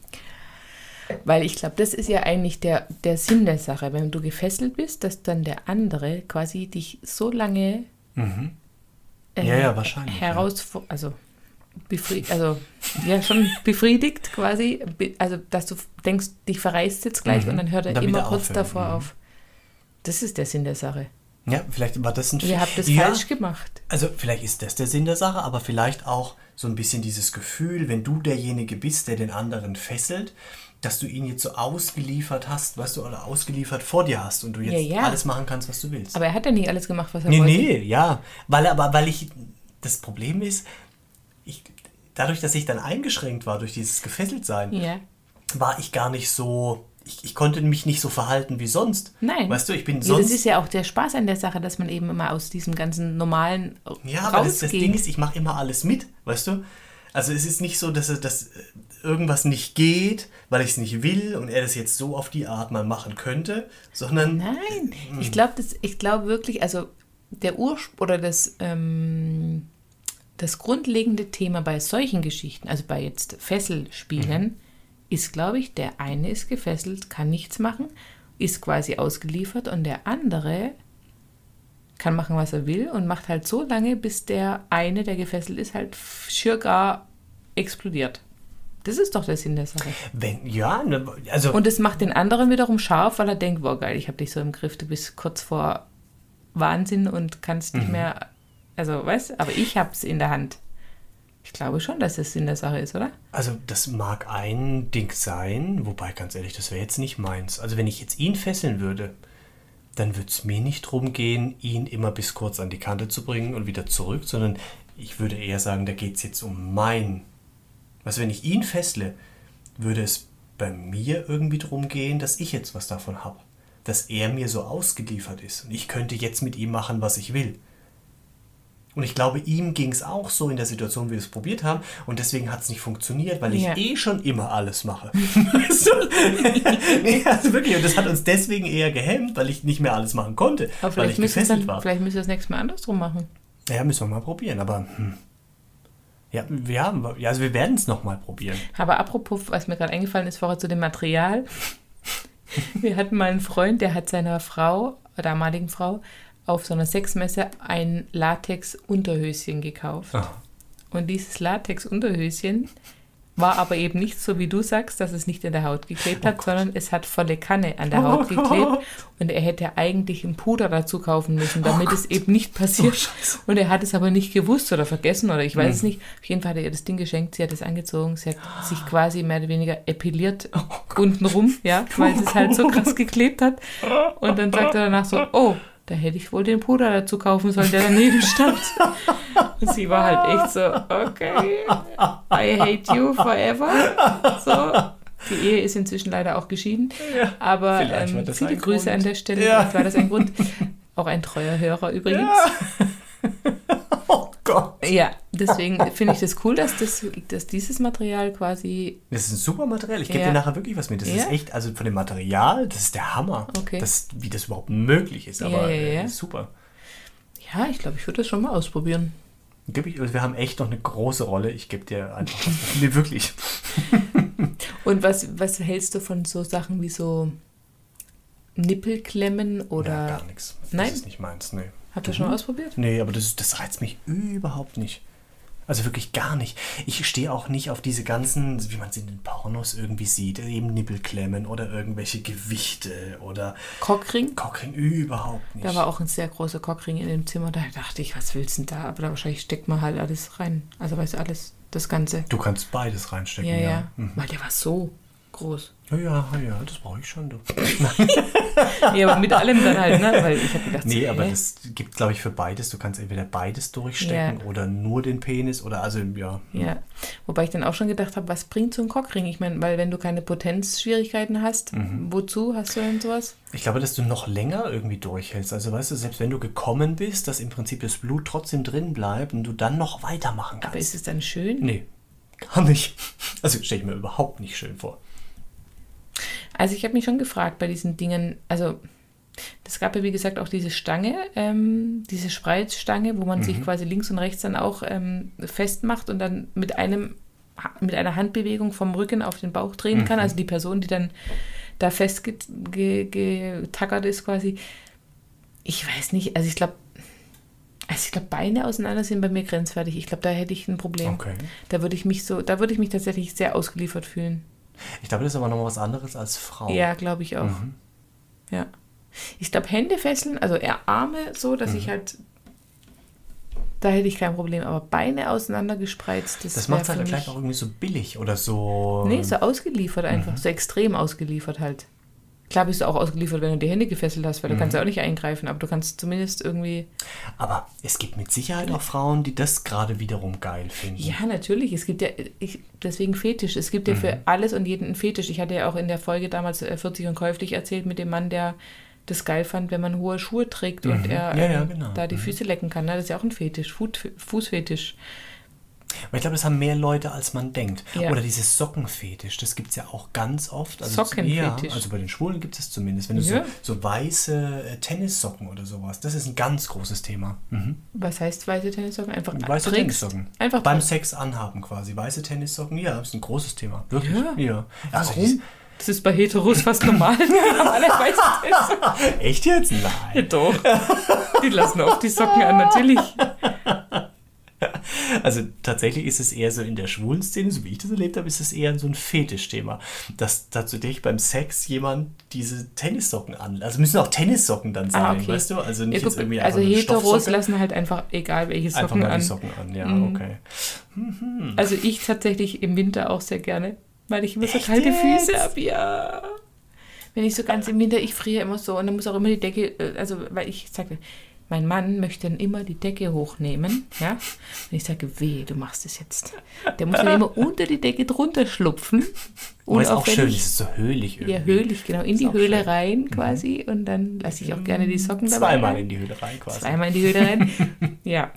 C: Weil ich glaube, das ist ja eigentlich der, der Sinn der Sache, wenn du gefesselt bist, dass dann der andere quasi dich so lange
B: Mhm.
C: äh,
B: Ja, ja, wahrscheinlich,
C: heraus, also, befri also ja schon befriedigt quasi, also dass du denkst, dich verreißt jetzt gleich
B: Mhm.
C: und dann hört er
B: dann
C: immer kurz
B: aufhören.
C: davor
B: Mhm.
C: auf. Das ist der Sinn der Sache.
B: Ja, vielleicht war das ein
C: Ihr habt das
B: ja,
C: falsch gemacht.
B: Also vielleicht ist das der Sinn der Sache, aber vielleicht auch so ein bisschen dieses Gefühl, wenn du derjenige bist, der den anderen fesselt, dass du ihn jetzt so ausgeliefert hast, weißt du, oder ausgeliefert vor dir hast und du jetzt
C: Ja, ja.
B: alles machen kannst, was du willst.
C: Aber er hat ja nicht alles gemacht, was er
B: nee,
C: wollte.
B: nee, ja, weil aber weil ich das Problem ist, ich dadurch, dass ich dann eingeschränkt war durch dieses Gefesseltsein,
C: Ja.
B: war ich gar nicht so ich, ich konnte mich nicht so verhalten wie sonst.
C: Nein.
B: Weißt du, ich bin
C: Ja,
B: sonst
C: das ist ja auch der Spaß an der Sache, dass man eben immer aus diesem ganzen normalen
B: Ja, aber das, das. Ding ist, ich mache immer alles mit, weißt du? Also es ist nicht so, dass, dass irgendwas nicht geht, weil ich es nicht will und er das jetzt so auf die Art mal machen könnte, sondern
C: Nein,
B: Hm.
C: ich glaube ich glaube wirklich, also der Ursprung oder das, ähm, das grundlegende Thema bei solchen Geschichten, also bei jetzt Fesselspielen,
B: Mhm.
C: Ist, glaube ich, der eine ist gefesselt, kann nichts machen, ist quasi ausgeliefert und der andere kann machen, was er will und macht halt so lange, bis der eine, der gefesselt ist, halt schier gar explodiert. Das ist doch der Sinn der Sache.
B: wenn, ja, ne, also
C: Und es macht den anderen wiederum scharf, weil er denkt, boah geil, ich habe dich so im Griff, du bist kurz vor Wahnsinn und kannst
B: Mhm.
C: nicht mehr, also weißt, aber ich habe es in der Hand. Ich glaube schon, dass das Sinn der Sache ist, oder?
B: Also das mag ein Ding sein, wobei ganz ehrlich, das wäre jetzt nicht meins. Also wenn ich jetzt ihn fesseln würde, dann würde es mir nicht darum gehen, ihn immer bis kurz an die Kante zu bringen und wieder zurück, sondern ich würde eher sagen, da geht es jetzt um mein. Was, wenn ich ihn fessle, würde es bei mir irgendwie darum gehen, dass ich jetzt was davon habe. Dass er mir so ausgeliefert ist. Und ich könnte jetzt mit ihm machen, was ich will. Und ich glaube, ihm ging es auch so in der Situation, wie wir es probiert haben. Und deswegen hat es nicht funktioniert, weil ich
C: Ja.
B: eh schon immer alles mache. Weißt du? nee, also wirklich. Und das hat uns deswegen eher gehemmt, weil ich nicht mehr alles machen konnte.
C: Aber
B: weil
C: vielleicht
B: ich
C: müssen, wir
B: gefesselt
C: dann,
B: war.
C: vielleicht müssen wir das nächste Mal andersrum machen.
B: Ja, müssen wir mal probieren. Aber hm. ja, wir haben, ja, also wir werden es nochmal probieren.
C: Aber apropos, was mir gerade eingefallen ist, vorher zu dem Material. Wir hatten mal einen Freund, der hat seiner Frau, damaligen Frau, auf so einer Sexmesse ein Latex-Unterhöschen gekauft.
B: Ah.
C: Und dieses Latex-Unterhöschen war aber eben nicht so, wie du sagst, dass es nicht in der Haut geklebt hat, sondern es hat volle Kanne an der Haut
B: Oh
C: geklebt.
B: Gott.
C: Und er hätte eigentlich einen Puder dazu kaufen müssen, damit es eben nicht passiert.
B: Oh, Scheiße.
C: und er hat es aber nicht gewusst oder vergessen oder ich weiß
B: Hm.
C: es nicht. Auf jeden Fall hat er ihr das Ding geschenkt, sie hat es angezogen, sie hat sich quasi mehr oder weniger epiliert
B: Oh
C: untenrum, ja, weil es halt so krass geklebt hat. Und dann sagt er danach so, oh, da hätte ich wohl den Puder dazu kaufen sollen, der daneben stand. Und sie war halt echt so, okay, I hate you forever. So. Die Ehe ist inzwischen leider auch geschieden. Aber
B: Vielleicht war
C: ähm, viele Grüße
B: Grund.
C: an der Stelle.
B: Ja.
C: Vielleicht war das ein Grund. Auch ein treuer Hörer übrigens.
B: Oh Gott.
C: Ja, deswegen finde ich das cool, dass, das, dass dieses Material quasi.
B: Das ist ein super Material. Ich gebe
C: Ja.
B: dir nachher wirklich was mit. Das
C: Ja?
B: ist echt, also von dem Material, das ist der Hammer.
C: Okay.
B: Das, wie das überhaupt möglich ist. Aber
C: Ja,
B: äh, super.
C: Ja, ich glaube, ich würde das schon mal ausprobieren.
B: Also wir haben echt noch eine große Rolle. Ich gebe dir einfach was. Nee, wirklich.
C: Und was, was hältst du von so Sachen wie so Nippelklemmen oder.
B: ja, gar nichts.
C: Nein?
B: Das ist nicht meins. Nee.
C: Habt ihr schon mal ausprobiert?
B: Nee, aber das, das reizt mich überhaupt nicht. Also wirklich gar nicht. Ich stehe auch nicht auf diese ganzen, wie man es in den Pornos irgendwie sieht, eben Nippelklemmen oder irgendwelche Gewichte oder
C: Cockring?
B: Cockring, überhaupt nicht.
C: Da war auch ein sehr großer Cockring in dem Zimmer. Da dachte ich, was willst du denn da? Aber da wahrscheinlich steckt man halt alles rein. Also weißt du, alles, das Ganze.
B: du kannst beides reinstecken.
C: Ja, ja.
B: Mhm.
C: Weil der war so groß.
B: Ja, ja, ja, das brauche ich schon.
C: Ja, aber mit allem dann halt, ne? Weil ich habe gedacht,
B: Nee,
C: so,
B: aber das gibt, glaube ich, für beides. Du kannst entweder beides durchstecken
C: Ja.
B: oder nur den Penis oder also, ja.
C: Ja, wobei ich dann auch schon gedacht habe, was bringt so ein Cockring? Ich meine, weil wenn du keine Potenzschwierigkeiten hast,
B: Mhm.
C: wozu hast du denn sowas?
B: Ich glaube, dass du noch länger irgendwie durchhältst. Also weißt du, selbst wenn du gekommen bist, dass im Prinzip das Blut trotzdem drin bleibt und du dann noch weitermachen kannst.
C: Aber ist es dann schön?
B: Nee, gar nicht. Also stelle ich mir überhaupt nicht schön vor.
C: Also ich habe mich schon gefragt bei diesen Dingen, also das gab ja wie gesagt auch diese Stange, ähm, diese Spreizstange, wo man
B: Mhm.
C: sich quasi links und rechts dann auch ähm, festmacht und dann mit einem mit einer Handbewegung vom Rücken auf den Bauch drehen
B: Mhm.
C: kann. Also die Person, die dann da festgetackert ge, getackert ist quasi. Ich weiß nicht, also ich glaube, also ich glaube, Beine auseinander sind bei mir grenzwertig. Ich glaube, da hätte ich ein Problem.
B: Okay.
C: Da würde ich mich so, da würde ich mich tatsächlich sehr ausgeliefert fühlen.
B: Ich glaube, das ist aber noch was anderes als Frau.
C: Ja, glaube ich auch.
B: Mhm.
C: Ja. Ich glaube, Hände fesseln, also eher Arme so, dass
B: Mhm.
C: ich halt. Da hätte ich kein Problem, aber Beine auseinandergespreizt, das,
B: Das macht es halt gleich auch irgendwie so billig oder so.
C: Nee, so ausgeliefert
B: Mhm.
C: einfach, so extrem ausgeliefert halt. Klar bist du auch ausgeliefert, wenn du die Hände gefesselt hast, weil du
B: Mhm.
C: kannst ja auch nicht eingreifen, aber du kannst zumindest irgendwie.
B: Aber es gibt mit Sicherheit auch Frauen, die das gerade wiederum geil finden.
C: Ja, natürlich. Es gibt ja, ich, deswegen Fetisch. Es gibt ja
B: Mhm.
C: für alles und jeden einen Fetisch. Ich hatte ja auch in der Folge damals äh, 40 und käuflich erzählt mit dem Mann, der das geil fand, wenn man hohe Schuhe trägt und er
B: Mhm. Ja, ja,
C: äh,
B: genau.
C: da die
B: Mhm.
C: Füße lecken kann. Ne? Das ist ja auch ein Fetisch, Fuß, Fußfetisch.
B: Aber ich glaube, das haben mehr Leute, als man denkt.
C: Ja.
B: Oder dieses Sockenfetisch, das gibt es ja auch ganz oft. Also
C: Sockenfetisch.
B: Ja, also bei den Schwulen gibt es zumindest. Wenn du
C: Ja.
B: so, so weiße äh, Tennissocken oder sowas, das ist ein ganz großes Thema. Mhm.
C: Was heißt weiße Tennissocken? Einfach
B: Weiße
C: trägst.
B: Tennissocken.
C: Einfach
B: Beim. Sex anhaben quasi. Weiße Tennissocken, ja, das ist ein großes Thema. Wirklich.
C: Ja?
B: ja. Also
C: Warum? Das ist bei Heteros fast normal. Alle weiße Tennissocken.
B: dies- echt jetzt?
C: Ja,
B: Nein.
C: doch. Die lassen oft die Socken an, natürlich.
B: Also tatsächlich ist es eher so in der schwulen Szene, so wie ich das erlebt habe, ist es eher so ein Fetischthema. Dass tatsächlich beim Sex jemand diese Tennissocken an. Also müssen auch Tennissocken dann sein,
C: Ah, okay.
B: weißt du? Also
C: Ja,
B: nicht
C: gut,
B: jetzt irgendwie
C: also
B: einfach eine
C: Heteros lassen halt einfach egal welche
B: Einfach
C: Socken
B: mal die
C: an.
B: Socken an, ja,
C: Mhm.
B: okay.
C: Also ich tatsächlich im Winter auch sehr gerne, weil ich immer so kalte? Füße habe, ja. Wenn ich so ganz im Winter, ich friere immer so und dann muss auch immer die Decke, äh, also weil ich sage, mein Mann möchte dann immer die Decke hochnehmen, ja. Und ich sage, weh, du machst es jetzt. Der muss dann immer unter die Decke drunter schlupfen.
B: Und ist auch schön, es ist so höhlich irgendwie.
C: Ja, höhlich, genau, in
B: Ist
C: die Höhle
B: schön. Mhm.
C: rein quasi und dann lasse ich auch gerne die Socken dabei.
B: Zweimal in die Höhle rein quasi.
C: Zweimal in die Höhle rein. ja.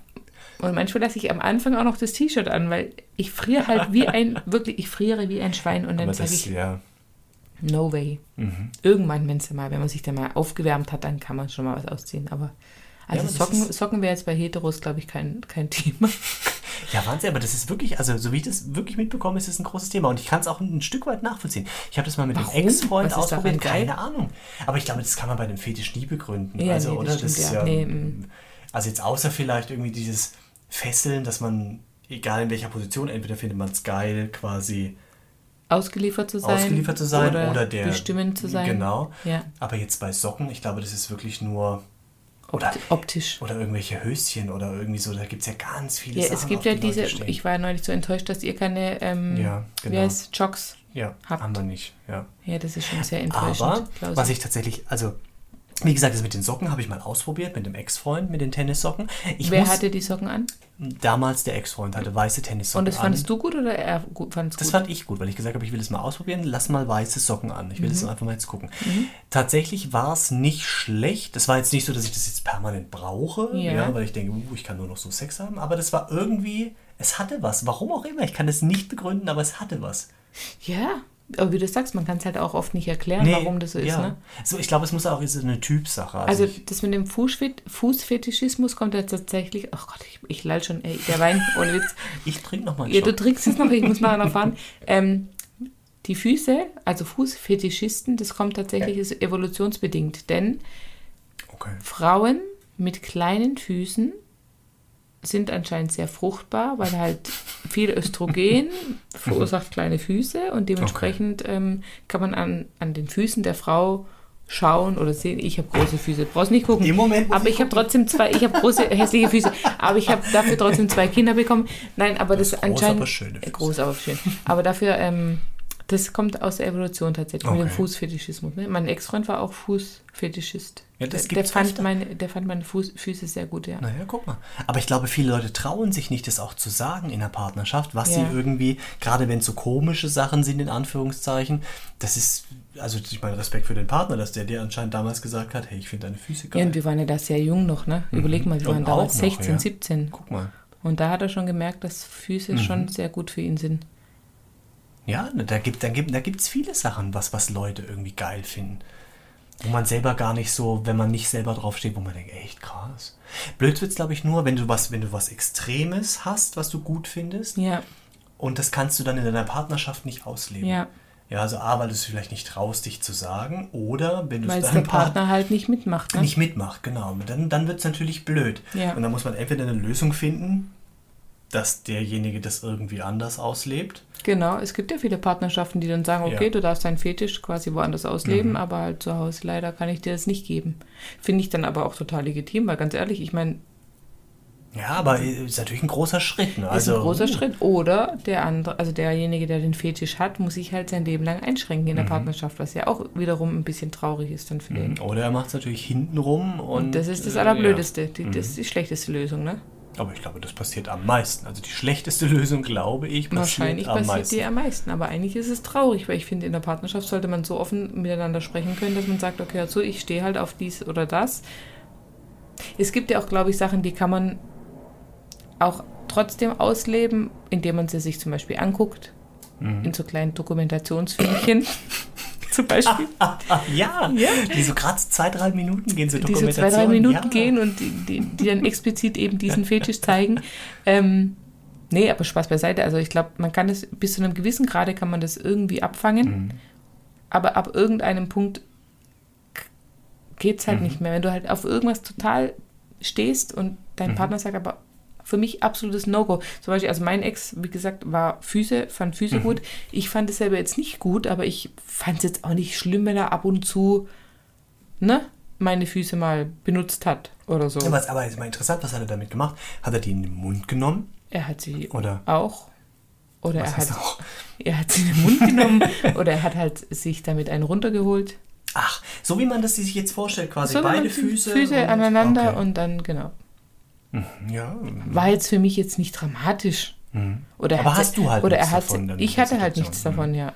C: Und manchmal lasse ich am Anfang auch noch das T-Shirt an, weil ich friere halt wie ein, wirklich, ich friere wie ein Schwein und dann sage
B: das,
C: ich,
B: ja.
C: no way.
B: Mhm.
C: Irgendwann, wenn's mal, wenn man sich dann mal aufgewärmt hat, dann kann man schon mal was ausziehen. Aber also
B: das
C: Socken, Socken wäre jetzt bei Heteros, glaube ich, kein, kein Thema.
B: Ja, Wahnsinn, aber das ist wirklich, also so wie ich das wirklich mitbekomme, ist es ein großes Thema und ich kann es auch ein, Stück weit nachvollziehen. Ich habe das mal mit
C: Warum?
B: einem Ex-Freund ausprobiert,
C: geil?
B: keine Ahnung. Aber ich glaube, das kann man bei dem Fetisch nie begründen.
C: Ja,
B: also,
C: nee,
B: oder?
C: das stimmt,
B: ist
C: ja. Nee, mm.
B: Also jetzt außer vielleicht irgendwie dieses Fesseln, dass man egal in welcher Position, entweder findet man es geil, quasi
C: Ausgeliefert zu sein.
B: ausgeliefert zu sein
C: oder,
B: oder, der
C: bestimmend zu sein.
B: Genau.
C: Ja.
B: Aber jetzt bei Socken, ich glaube, das ist wirklich nur oder,
C: Opt- optisch.
B: oder irgendwelche Höschen oder irgendwie so, da gibt es ja ganz viele
C: Ja,
B: Sachen.
C: es gibt ja
B: die
C: diese, ich war ja neulich so enttäuscht, dass ihr keine, ähm,
B: Ja,
C: wie
B: genau.
C: heißt Jocks.
B: ja,
C: habt.
B: haben wir nicht, ja.
C: Ja, das ist schon sehr enttäuschend.
B: Aber was ich tatsächlich, also wie gesagt, das mit den Socken habe ich mal ausprobiert mit dem Ex-Freund, mit den Tennissocken. Ich
C: Wer
B: muss,
C: hatte die Socken an?
B: damals der Ex-Freund hatte weiße Tennissocken
C: Und das fandest
B: an.
C: du gut oder er gut, fandest
B: Das
C: gut?
B: fand ich gut, weil ich gesagt habe, ich will es mal ausprobieren. Lass mal weiße Socken an. Ich will
C: Mhm.
B: das einfach mal jetzt gucken. Tatsächlich war es nicht schlecht. Es war jetzt nicht so, dass ich das jetzt permanent brauche,
C: Ja.
B: ja. weil ich denke, uh, ich kann nur noch so Sex haben. Aber das war irgendwie, es hatte was. Warum auch immer. Ich kann es nicht begründen, aber es hatte was.
C: ja, aber wie du sagst, man kann es halt auch oft nicht erklären, warum das so ist.
B: ja.
C: Ne?
B: So, ich glaube, es muss auch ist eine Typsache.
C: Also
B: ich,
C: das mit dem Fußfet Fußfetischismus kommt ja tatsächlich, ach Gott, ich, ich lall schon, ey, der Wein, ohne Witz.
B: ich trinke noch mal einen
C: Ja, du trinkst es noch, ich muss nachher noch fahren. Ähm, die Füße, also Fußfetischisten, das kommt tatsächlich, ist evolutionsbedingt, denn
B: Okay.
C: Frauen mit kleinen Füßen sind anscheinend sehr fruchtbar, weil halt viel Östrogen verursacht kleine Füße und dementsprechend ähm, kann man an, an den Füßen der Frau schauen oder sehen, ich habe große Füße. Brauchst nicht gucken.
B: Im Moment
C: aber
B: ich
C: ich habe trotzdem zwei, ich habe große hässliche Füße, aber ich habe dafür trotzdem zwei Kinder bekommen. Nein, aber das,
B: Groß,
C: anscheinend
B: Füße.
C: groß, aber schön. Aber dafür ähm, das kommt aus der Evolution tatsächlich, mit dem
B: Okay.
C: Fußfetischismus. Ne? Mein Ex-Freund war auch Fußfetischist.
B: Ja, das
C: der, der, fand meine, der fand meine Fuß, Füße sehr gut, ja.
B: Naja, guck mal. Aber ich glaube, viele Leute trauen sich nicht, das auch zu sagen in der Partnerschaft, was
C: Ja.
B: sie irgendwie, gerade wenn es so komische Sachen sind, in Anführungszeichen, das ist, also ich meine, Respekt für den Partner, dass der dir anscheinend damals gesagt hat, hey, ich finde deine Füße
C: Ja,
B: geil.
C: und wir waren ja da sehr jung noch, ne? Überleg mal, wir waren damals
B: noch,
C: 16,
B: ja.
C: 17.
B: Guck mal.
C: Und da hat er schon gemerkt, dass Füße
B: Mhm.
C: schon sehr gut für ihn sind.
B: Ja, da gibt es da gibt, da gibt's viele Sachen, was, was Leute irgendwie geil finden. Wo man selber gar nicht so, wenn man nicht selber drauf steht, wo man denkt, echt krass. Blöd wird's, glaube ich, nur, wenn du was, wenn du was Extremes hast, was du gut findest.
C: Ja,
B: Und das kannst du dann in deiner Partnerschaft nicht ausleben.
C: ja.
B: Ja, also A, weil du es vielleicht nicht traust, dich zu sagen, oder wenn du es
C: der
B: deinem Partner
C: Partner halt nicht mitmacht, ne?
B: nicht mitmacht, genau. Dann, dann wird es natürlich blöd.
C: Ja.
B: Und dann muss man entweder eine Lösung finden, dass derjenige das irgendwie anders auslebt.
C: Genau, es gibt ja viele Partnerschaften, die dann sagen, okay,
B: Ja. Mhm.
C: du darfst deinen Fetisch quasi woanders ausleben, aber halt zu Hause leider kann ich dir das nicht geben. Finde ich dann aber auch total legitim, weil ganz ehrlich, ich meine,
B: Ja, aber ist natürlich ein großer Schritt. Ne?
C: ist
B: Also,
C: ein großer Schritt. Oder der andere, also derjenige, der den Fetisch hat, muss sich halt sein Leben lang einschränken
B: Mhm.
C: in der Partnerschaft, was ja auch wiederum ein bisschen traurig ist dann für den.
B: Oder er macht es natürlich hintenrum. Und,
C: Und das ist das
B: äh,
C: Allerblödeste. Die, das ist die schlechteste Lösung, ne?
B: Aber ich glaube, das passiert am meisten. Also die schlechteste Lösung, glaube ich, passiert
C: Wahrscheinlich
B: am
C: passiert
B: meisten.
C: die am meisten. Aber eigentlich ist es traurig, weil ich finde, in der Partnerschaft sollte man so offen miteinander sprechen können, dass man sagt, okay, also ich stehe halt auf dies oder das. Es gibt ja auch, glaube ich, Sachen, die kann man auch trotzdem ausleben, indem man sie sich zum Beispiel anguckt.
B: Mhm.
C: In so kleinen Dokumentationsfilmchen. zum Beispiel.
B: Ah, ja,
C: Ja.
B: die so gerade zwei, drei Minuten gehen, so
C: die so zwei,
B: Dokumentationen.
C: drei Minuten
B: ja.
C: gehen und die, die, die dann explizit eben diesen Fetisch zeigen. Ähm, nee, aber Spaß beiseite. Also ich glaube, man kann das bis zu einem gewissen Grade kann man das irgendwie abfangen,
B: Mhm.
C: aber ab irgendeinem Punkt geht es halt
B: Mhm.
C: nicht mehr. Wenn du halt auf irgendwas total stehst und dein
B: Mhm.
C: Partner sagt aber für mich absolutes No-Go. Zum Beispiel, also mein Ex, wie gesagt, war Füße, fand
B: Mhm.
C: Füße gut. Ich fand es selber jetzt nicht gut, aber ich fand es jetzt auch nicht schlimm, wenn er ab und zu ne, meine Füße mal benutzt hat oder so.
B: Ja, was, aber ist mal interessant, was hat er damit gemacht? Hat er die in den Mund genommen?
C: Er hat sie
B: Oder?
C: auch. Oder er hat,
B: auch?
C: er hat sie in den Mund genommen oder er hat halt sich damit einen runtergeholt.
B: Ach, so wie man das sich jetzt vorstellt, quasi
C: So,
B: beide Füße.
C: Füße
B: und-
C: aneinander
B: okay.
C: und dann, genau.
B: Ja.
C: War jetzt für mich jetzt nicht dramatisch. Oder er
B: Aber hast du halt
C: oder
B: nichts davon dann
C: Ich hatte halt nichts davon, ja.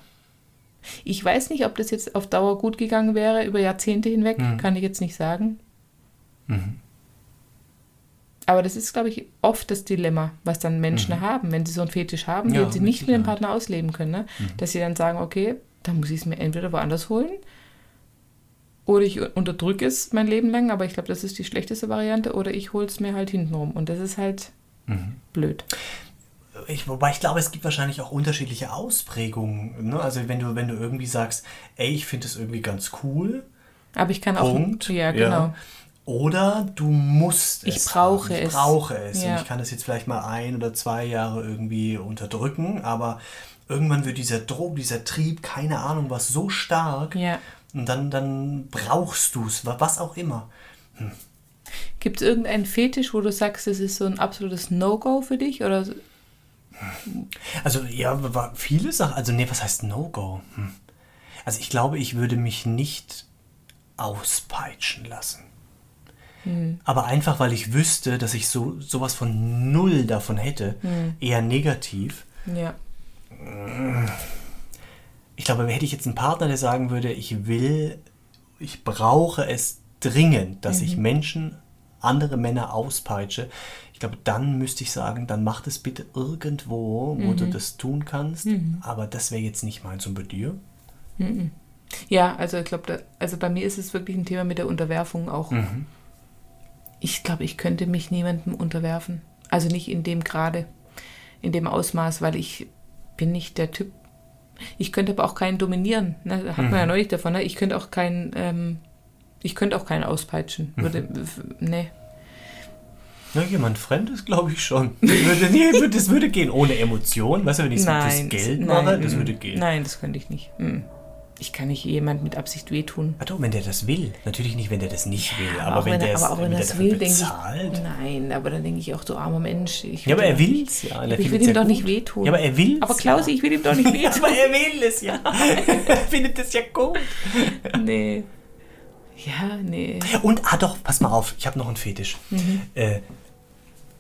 C: Ich weiß nicht, ob das jetzt auf Dauer gut gegangen wäre, über Jahrzehnte hinweg,
B: Mhm.
C: kann ich jetzt nicht sagen. Aber das ist, glaube ich, oft das Dilemma, was dann Menschen haben, wenn sie so einen Fetisch haben,
B: Mhm. Ja,
C: den sie nicht mit dem.
B: Mhm.
C: Partner ausleben können. Ne? Dass sie dann sagen, okay, dann muss ich es mir entweder woanders holen oder ich unterdrücke es mein Leben lang, aber ich glaube, das ist die schlechteste Variante, oder ich hole es mir halt hintenrum. Und das ist halt
B: Mhm.
C: blöd.
B: Ich, wobei ich glaube, es gibt wahrscheinlich auch unterschiedliche Ausprägungen. Ne? Also wenn du, wenn du irgendwie sagst, ey, ich finde das irgendwie ganz cool,
C: Aber ich kann auch.
B: Punkt.
C: Ja, genau.
B: Oder du musst es.
C: Ich brauche
B: haben. ich
C: es.
B: brauche es.
C: Ja.
B: Und ich kann das jetzt vielleicht mal ein oder zwei Jahre irgendwie unterdrücken, aber irgendwann wird dieser Druck, dieser Trieb, keine Ahnung was, so stark.
C: Ja.
B: Und dann, dann brauchst du es, was auch immer.
C: Gibt es irgendeinen Fetisch, wo du sagst, es ist so ein absolutes No-Go für dich? Oder so-
B: Also ja, viele Sachen. Also nee, was heißt No-Go? Hm. Also ich glaube, ich würde mich nicht auspeitschen lassen. Aber einfach, weil ich wüsste, dass ich so sowas von null davon hätte, eher negativ.
C: ja.
B: Ich glaube, hätte ich jetzt einen Partner, der sagen würde, ich will, ich brauche es dringend, dass ich Menschen, andere Männer auspeitsche, ich glaube, dann müsste ich sagen, dann mach das bitte irgendwo, wo du das tun kannst. Aber das wäre jetzt nicht meins und bei dir.
C: Ja, also ich glaube, also bei mir ist es wirklich ein Thema mit der Unterwerfung auch. Ich glaube, ich könnte mich niemandem unterwerfen. Also nicht in dem Grade, in dem Ausmaß, weil ich bin nicht der Typ. Ich könnte aber auch keinen dominieren. Ne? Da hat man ja neulich davon. Ne? Ich könnte auch keinen, ähm, ich könnte auch keinen auspeitschen. Würde, f- nee.
B: Na, jemand Fremdes, glaube ich schon. Das würde, nee, würde- das würde gehen ohne Emotion. Weißt du, wenn ich es
C: Nein,
B: Geld
C: nein,
B: mache, das
C: mm,
B: würde gehen.
C: Nein, das könnte ich nicht. Mm. Ich kann nicht jemand mit Absicht wehtun.
B: Ach doch, wenn der das will. Natürlich nicht, wenn der das nicht will. aber,
C: auch
B: wenn, der es
C: aber auch wenn er es
B: dafür
C: will, denke ich.
B: bezahlt.
C: Nein, aber dann denke ich auch, du armer Mensch.
B: Ja, aber er will es ja.
C: Aber ich will ihm
B: ja
C: doch nicht wehtun.
B: Ja, aber er will
C: Aber Klausi, ich will ihm doch nicht
B: Ja,
C: wehtun.
B: aber er will es ja. er findet es ja gut.
C: nee. Ja, nee.
B: Und, ah doch, pass mal auf, ich habe noch einen Fetisch.
C: Mhm.
B: Äh,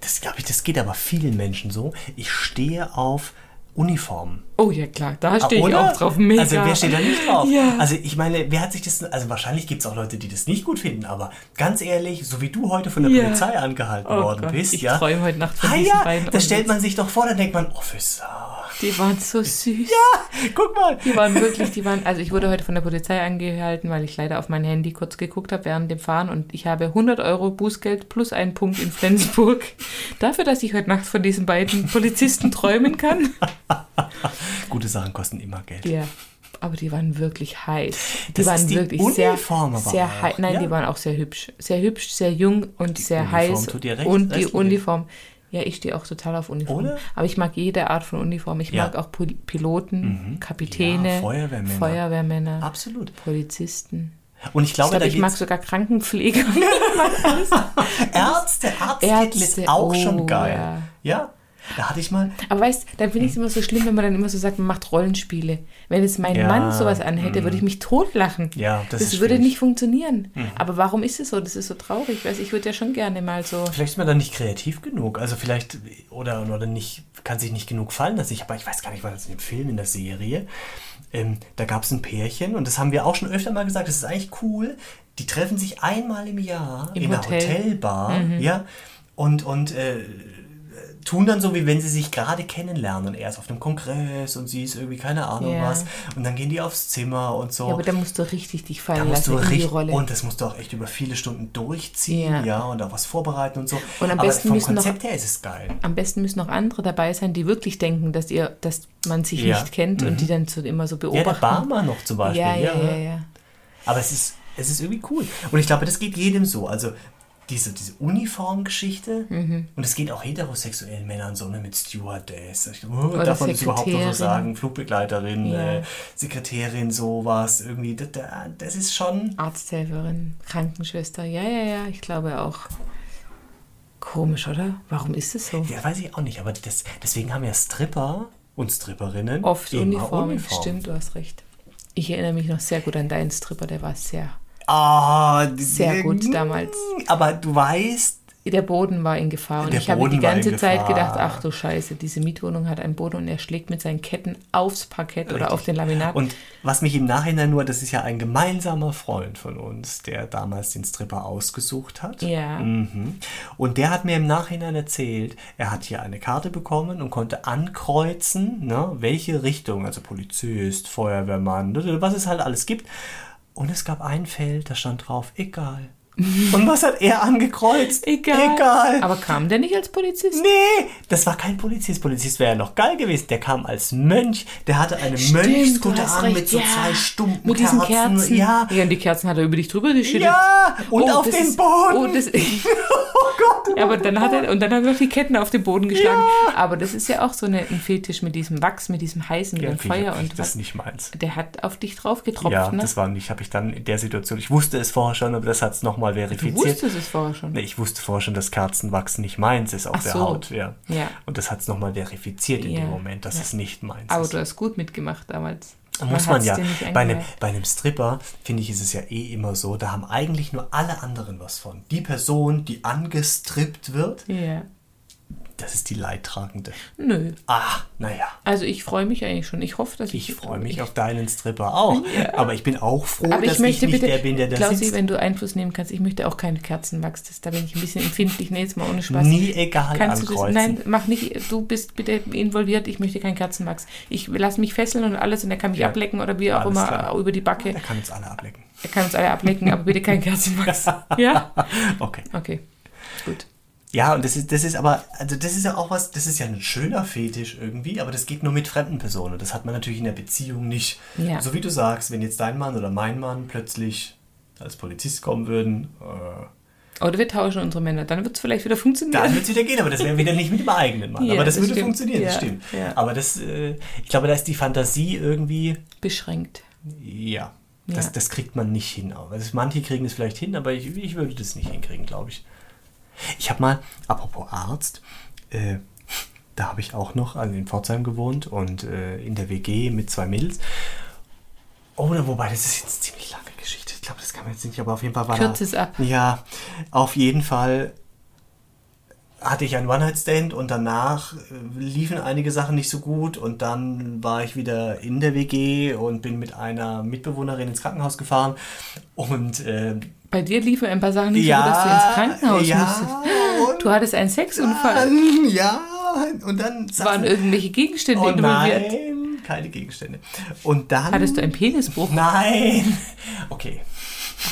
B: das glaube ich, das geht aber vielen Menschen so. Ich stehe auf Uniformen.
C: Oh ja, klar, da stehe
B: Ah,
C: ich
B: oder?
C: auch drauf. Mega.
B: Also wer steht da nicht drauf?
C: Ja.
B: Also ich meine, wer hat sich das, also wahrscheinlich gibt es auch Leute, die das nicht gut finden, aber ganz ehrlich, so wie du heute von der
C: Ja.
B: Polizei angehalten
C: Oh
B: worden
C: Gott,
B: bist,
C: ich
B: ja.
C: träume heute Nacht von
B: ah,
C: diesen
B: ja,
C: beiden
B: da stellt man sich doch vor, dann denkt man, Officer,
C: Die waren so süß.
B: guck mal.
C: Die waren wirklich, die waren, also ich wurde heute von der Polizei angehalten, weil ich leider auf mein Handy kurz geguckt habe während dem Fahren und ich habe 100 Euro Bußgeld plus einen Punkt in Flensburg. Dafür, dass ich heute Nacht von diesen beiden Polizisten träumen kann.
B: Gute Sachen kosten immer Geld.
C: Ja, aber die waren wirklich heiß. Die
B: Das
C: waren
B: die
C: wirklich sehr,
B: Uniform
C: sehr
B: auch,
C: heiß. Nein,
B: ja.
C: die waren auch sehr hübsch. Sehr hübsch, sehr jung und sehr
B: Uniform
C: heiß.
B: tut dir recht,
C: und die. Uniform. Ja, ich stehe auch total auf Uniform.
B: Oder?
C: Aber ich mag jede Art von Uniform. Ich
B: Ja. Mhm.
C: mag auch Pol- Piloten, Kapitäne,
B: Ja, Feuerwehrmänner.
C: Feuerwehrmänner,
B: Absolut.
C: Polizisten.
B: Und ich
C: Ich
B: glaube,
C: glaube,
B: da
C: ich mag sogar Krankenpfleger.
B: Ärzte, Arztkittel ist auch
C: oh,
B: schon geil.
C: ja.
B: Ja. Da hatte ich mal,
C: Aber weißt, dann finde ich es immer so schlimm, wenn man dann immer so sagt, man macht Rollenspiele. Wenn jetzt mein
B: Ja,
C: Mann sowas anhätte, würde ich mich totlachen.
B: Ja, das ist
C: würde
B: schwierig.
C: nicht funktionieren. Aber warum ist es so? Das ist so traurig. Weißt, ich würde ja schon gerne mal so.
B: vielleicht ist man dann nicht kreativ genug. Also vielleicht, oder, oder nicht, kann sich nicht genug fallen lassen. Ich, aber ich weiß gar nicht, war das in dem Film, in der Serie. Ähm, da gab es ein Pärchen und das haben wir auch schon öfter mal gesagt, das ist eigentlich cool. Die treffen sich einmal im Jahr
C: Im
B: in einer
C: Hotel.
B: Hotelbar, ja, und, und äh, tun dann so, wie wenn sie sich gerade kennenlernen. Er ist auf einem Kongress und sie ist irgendwie keine Ahnung
C: Ja.
B: was. Und dann gehen die aufs Zimmer und so.
C: Ja, aber da musst du richtig dich
B: Da
C: fallen
B: musst
C: lassen
B: du
C: in die Rolle.
B: und das musst du auch echt über viele Stunden durchziehen, ja,
C: Ja.
B: und auch was vorbereiten und so.
C: Und am
B: Aber
C: besten
B: vom
C: müssen noch-
B: Konzept her ist es geil.
C: Am besten müssen noch andere dabei sein, die wirklich denken, dass ihr, dass man sich
B: Ja.
C: nicht kennt und die dann so immer so
B: Ja, der
C: beobachten.
B: Barmer noch zum Beispiel.
C: ja, ja, ja, ja.
B: Aber es ist, es ist irgendwie cool. Und ich glaube, das geht jedem so. Also diese, diese Uniformgeschichte
C: Mhm.
B: und es geht auch heterosexuellen Männern so, ne, mit Stewardess. Oh, darf man das überhaupt noch so sagen? Flugbegleiterin,
C: Ja.
B: äh, Sekretärin, sowas. Irgendwie, das, das ist schon...
C: Arzthelferin, Krankenschwester, ja, ja, ja, ich glaube auch. Komisch, oder? Warum ist es so?
B: Ja, weiß ich auch nicht, aber das, deswegen haben ja Stripper und Stripperinnen
C: Oft Uniformen,
B: Uniform.
C: stimmt, du hast recht. Ich erinnere mich noch sehr gut an deinen Stripper, der war sehr.
B: Ah, die-
C: Sehr gut damals.
B: Aber du weißt,
C: Der Boden war in Gefahr und ich habe
B: Boden
C: die
B: war in
C: ganze Zeit gedacht, ach du Scheiße, diese Mietwohnung hat einen Boden und er schlägt mit seinen Ketten aufs Parkett oder auf den Laminat.
B: Und was mich im Nachhinein nur, das ist ja ein gemeinsamer Freund von uns, der damals den Stripper ausgesucht hat.
C: Ja.
B: Mhm. Und der hat mir im Nachhinein erzählt, er hat hier eine Karte bekommen und konnte ankreuzen, ne, welche Richtung, also Polizist, Feuerwehrmann, was es halt alles gibt. Und es gab ein Feld, da stand drauf, egal. Und was hat er angekreuzt?
C: Egal.
B: Egal.
C: Aber kam der nicht als Polizist?
B: Nee, das war kein Polizist. Polizist wäre ja noch geil gewesen. Der kam als Mönch. Der hatte eine Mönchskutte an mit so
C: ja.
B: zwei stumpen
C: Mit diesen
B: Kerzen.
C: Kerzen.
B: Ja.
C: ja, und die Kerzen hat er über dich drüber geschüttet.
B: Ja, und auf
C: das
B: den
C: ist-
B: Boden.
C: Oh, das,
B: Oh Gott.
C: ja, aber dann hat er, und dann hat er noch die Ketten auf den Boden geschlagen. Aber das ist ja auch so eine, ein Fetisch mit diesem Wachs, mit diesem heißen
B: Ja,
C: Feuer und
B: das
C: was.
B: ist nicht meins.
C: Der hat auf dich drauf getropft,
B: Ja,
C: ne?
B: das war nicht, habe ich dann in der Situation, ich wusste es vorher schon, aber das hat es nochmal
C: du
B: verifiziert.
C: wusstest es vorher schon.
B: Nee, ich wusste vorher schon, dass Kerzenwachs nicht meins ist auf
C: Ach
B: der
C: so.
B: Haut. Ja.
C: Ja.
B: Und das hat es nochmal verifiziert in
C: Ja.
B: dem Moment, dass
C: Ja.
B: es nicht meins
C: Aber
B: ist.
C: du hast gut mitgemacht damals.
B: Muss man ja. Bei einem, bei einem Stripper, finde ich, ist es ja eh immer so, da haben eigentlich nur alle anderen was von. Die Person, die angestrippt wird,
C: Ja.
B: Das ist die Leidtragende.
C: Nö.
B: Ah, naja.
C: Also ich freue mich eigentlich schon. Ich hoffe, dass ich.
B: Ich freue mich auf deinen Stripper auch. Aber ich bin auch froh,
C: Aber
B: dass
C: ich möchte
B: ich nicht
C: bitte,
B: der bin, der da
C: Klausi,
B: sitzt.
C: wenn du Einfluss nehmen kannst, ich möchte auch keine Kerzenwachs. Das, da bin ich ein bisschen empfindlich. Nee, jetzt mal ohne Spaß.
B: Nie egal
C: Kannst du das?
B: ankreuzen.
C: Nein, mach nicht. Du bist bitte involviert. Ich möchte keinen Kerzenwachs. Ich lass mich fesseln und alles und er kann mich
B: Ja.
C: ablecken oder wie auch
B: Alles
C: immer
B: klar.
C: über die Backe.
B: Der kann uns alle ablecken.
C: Er kann uns alle ablecken, aber bitte kein Kerzenwachs. ja?
B: Okay.
C: Okay.
B: Ja, und das ist, das ist aber, also das ist ja auch was, das ist ja ein schöner Fetisch irgendwie, aber das geht nur mit fremden Personen. Das hat man natürlich in der Beziehung nicht.
C: Ja.
B: So wie du sagst, wenn jetzt dein Mann oder mein Mann plötzlich als Polizist kommen würden, äh,
C: Oder wir tauschen unsere Männer. Dann wird es vielleicht wieder funktionieren.
B: dann wird es wieder gehen, aber das wäre wieder nicht mit dem eigenen Mann.
C: Ja,
B: aber das,
C: das
B: würde
C: stimmt.
B: funktionieren, das
C: Ja,
B: stimmt.
C: ja.
B: Aber das, äh, ich glaube, da ist die Fantasie irgendwie,
C: Beschränkt.
B: ja, das, das kriegt man nicht hin. Also manche kriegen es vielleicht hin, aber ich, ich würde das nicht hinkriegen, glaube ich. Ich habe mal, apropos Arzt, äh, da habe ich auch noch in Pforzheim gewohnt und äh, in der WG mit zwei Mädels. Oder wobei, das ist jetzt eine ziemlich lange Geschichte. Ich glaube, das kann man jetzt nicht, aber auf jeden Fall war
C: Kürz es ab.
B: Ja, auf jeden Fall hatte ich einen One-Night-Stand und danach äh, liefen einige Sachen nicht so gut und dann war ich wieder in der WG und bin mit einer Mitbewohnerin ins Krankenhaus gefahren und äh,
C: Bei dir liefen ein paar Sachen nicht
B: ja,
C: so, dass du ins Krankenhaus
B: ja,
C: musstest. Du hattest einen Sexunfall.
B: dann, ja, und dann
C: Waren irgendwelche Gegenstände
B: oh
C: involviert?
B: nein, keine Gegenstände. Und dann
C: Hattest du einen Penisbruch?
B: Nein. Okay.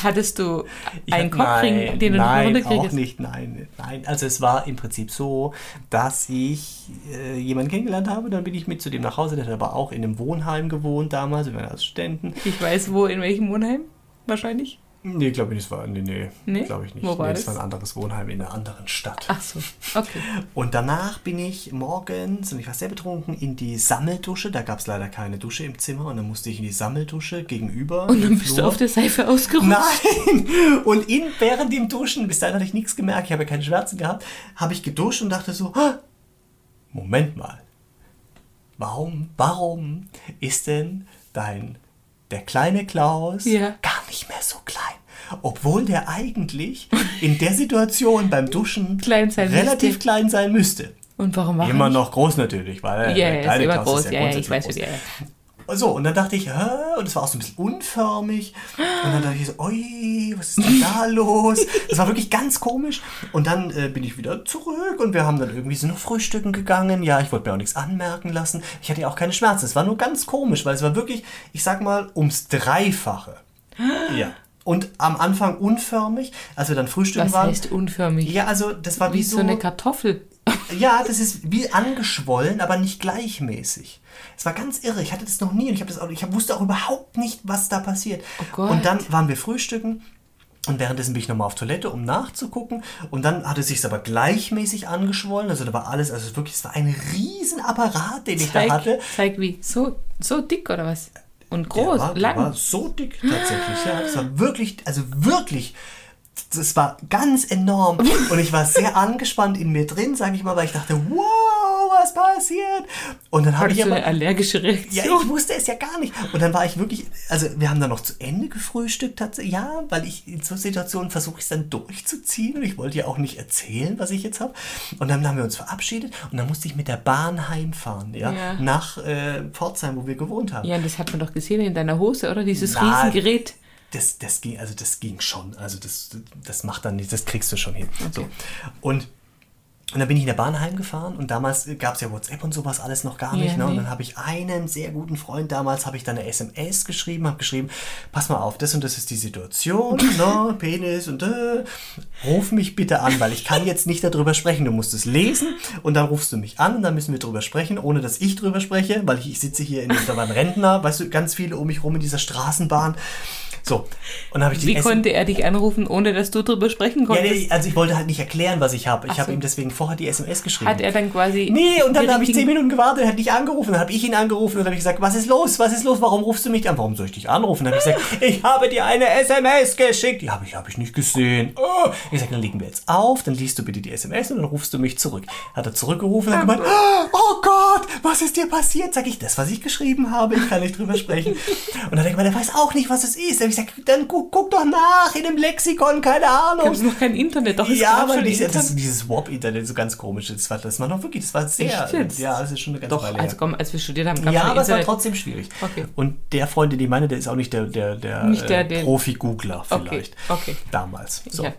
C: Hattest du
B: Ich
C: einen
B: hab-
C: Kopfring,
B: nein,
C: den du
B: nein,
C: nicht
B: auch
C: runterkriegst?
B: nicht, nein, nein. Also es war im Prinzip so, dass ich äh, jemanden kennengelernt habe, dann bin ich mit zu dem nach Hause, der hat aber auch in einem Wohnheim gewohnt damals, wir waren als Studenten.
C: Ich weiß wo, in welchem Wohnheim? Wahrscheinlich.
B: Nee, glaube ich nicht, war, nee, nee,
C: Nee?
B: glaube ich nicht.
C: Wo war
B: nee,
C: das?
B: war ein anderes Wohnheim in einer anderen Stadt.
C: Ach so, okay.
B: Und danach bin ich morgens, und ich war sehr betrunken, in die Sammeldusche. Da gab es leider keine Dusche im Zimmer. Und dann musste ich in die Sammeldusche gegenüber.
C: Und dann bist du
B: Flur.
C: auf der Seife ausgerutscht.
B: Nein! Und in, während dem Duschen, bis dahin hatte ich nichts gemerkt, ich habe ja keine Schmerzen gehabt, habe ich geduscht und dachte so, "Ah, Moment mal. Warum, warum ist denn dein, der kleine Klaus
C: Ja.
B: gar nicht mehr so klein? Obwohl der eigentlich in der Situation beim Duschen relativ
C: müsste.
B: klein sein müsste.
C: Und warum machen
B: Immer noch groß natürlich, weil
C: Ja,
B: der
C: ja, ist
B: kleine
C: immer
B: Klaus
C: groß.
B: ist
C: Ja, ja, ich
B: grundsätzlich
C: weiß,
B: groß.
C: der.
B: So, und dann dachte ich, hä? Und es war auch so ein bisschen unförmig. Und dann dachte ich so, ui, was ist denn da los? Das war wirklich ganz komisch. Und dann äh, bin ich wieder zurück und wir haben dann irgendwie so noch frühstücken gegangen. Ja, ich wollte mir auch nichts anmerken lassen. Ich hatte ja auch keine Schmerzen. Es war nur ganz komisch, weil es war wirklich, ich sag mal, ums Dreifache. Ja. Und am Anfang unförmig, als wir dann frühstücken
C: Was
B: waren.
C: heißt unförmig?
B: Ja, also das war wie,
C: Wie so eine Kartoffel.
B: Ja, das ist wie angeschwollen, aber nicht gleichmäßig. Es war ganz irre. Ich hatte das noch nie und ich, das auch, ich wusste auch überhaupt nicht, was da passiert.
C: Oh.
B: Und dann waren wir frühstücken und währenddessen bin ich nochmal auf Toilette, um nachzugucken. Und dann hat es sich aber gleichmäßig angeschwollen. Also da war alles, also wirklich, es war ein Riesenapparat, den ich da
C: Zeig,
B: hatte.
C: zeig wie. So, so dick oder was? Und
B: Der
C: groß,
B: war, der
C: lang.
B: war so dick tatsächlich, ja. Das war wirklich, also wirklich, das war ganz enorm. Und ich war sehr angespannt in mir drin, sage ich mal, weil ich dachte, wow, was passiert? Und dann habe ich aber...
C: eine allergische
B: Ja,
C: Reaktion?
B: ich wusste es ja gar nicht. Und dann war ich wirklich, also wir haben dann noch zu Ende gefrühstückt, tatsächlich, ja, weil ich in so Situationen versuche ich es dann durchzuziehen und ich wollte ja auch nicht erzählen, was ich jetzt habe. Und dann haben wir uns verabschiedet und dann musste ich mit der Bahn heimfahren, ja,
C: Ja.
B: nach äh, Pforzheim, wo wir gewohnt haben.
C: Ja, und das hat man doch gesehen in deiner Hose, oder? Dieses
B: Na,
C: Riesengerät.
B: Das, das ging, also das ging schon. Also das, das macht dann nicht, das kriegst du schon hin. So. Und Und dann bin ich in der Bahn heimgefahren und damals gab es ja WhatsApp und sowas alles noch gar nicht.
C: Ja,
B: ne? Und dann habe ich einem sehr guten Freund damals, habe ich dann eine SMS geschrieben, habe geschrieben, pass mal auf, das und das ist die Situation, ne? Penis und äh, ruf mich bitte an, weil ich kann jetzt nicht darüber sprechen. Du musst es lesen und dann rufst du mich an und dann müssen wir drüber sprechen, ohne dass ich drüber spreche, weil ich, ich sitze hier in da waren Rentner, weißt du, ganz viele um mich rum in dieser Straßenbahn. So, und dann habe ich die
C: Wie konnte er dich anrufen, ohne dass du drüber sprechen
B: ja,
C: konntest?
B: nee, also ich wollte halt nicht erklären, was ich habe. Ich habe
C: so.
B: ihm deswegen vorher die SMS geschrieben.
C: Hat er dann quasi.
B: Nee, und dann habe ich zehn Minuten gewartet, er hat nicht angerufen, dann habe ich ihn angerufen und habe ich gesagt, was ist los, was ist los, warum rufst du mich an, warum soll ich dich anrufen? Dann habe ich gesagt, ich habe dir eine SMS geschickt, die habe ich, habe ich nicht gesehen. Oh. Ich sage, dann legen wir jetzt auf, dann liest du bitte die SMS und dann rufst du mich zurück. Hat er zurückgerufen und hat gemeint, oh Gott, was ist dir passiert? Sag ich, das, was ich geschrieben habe, ich kann nicht drüber sprechen. Und dann hat er gemeint, er weiß auch nicht, was es ist. Dann habe ich gesagt, dann guck, guck doch nach in dem Lexikon, keine Ahnung.
C: Gab es noch kein Internet? Doch, es
B: Ja, aber das, dieses WAP-Internet so ganz komisch. Das war, das war noch wirklich, das war sehr, ja, das ist schon eine ganze
C: Doch,
B: Weile
C: also komm, als wir studiert haben, gab
B: Ja, aber es war trotzdem schwierig.
C: Okay.
B: Und der Freund, den ich meine, der ist auch nicht der, der, der,
C: Nicht der,
B: äh, Profi-Googler vielleicht.
C: okay.
B: Damals. So.
C: Ja.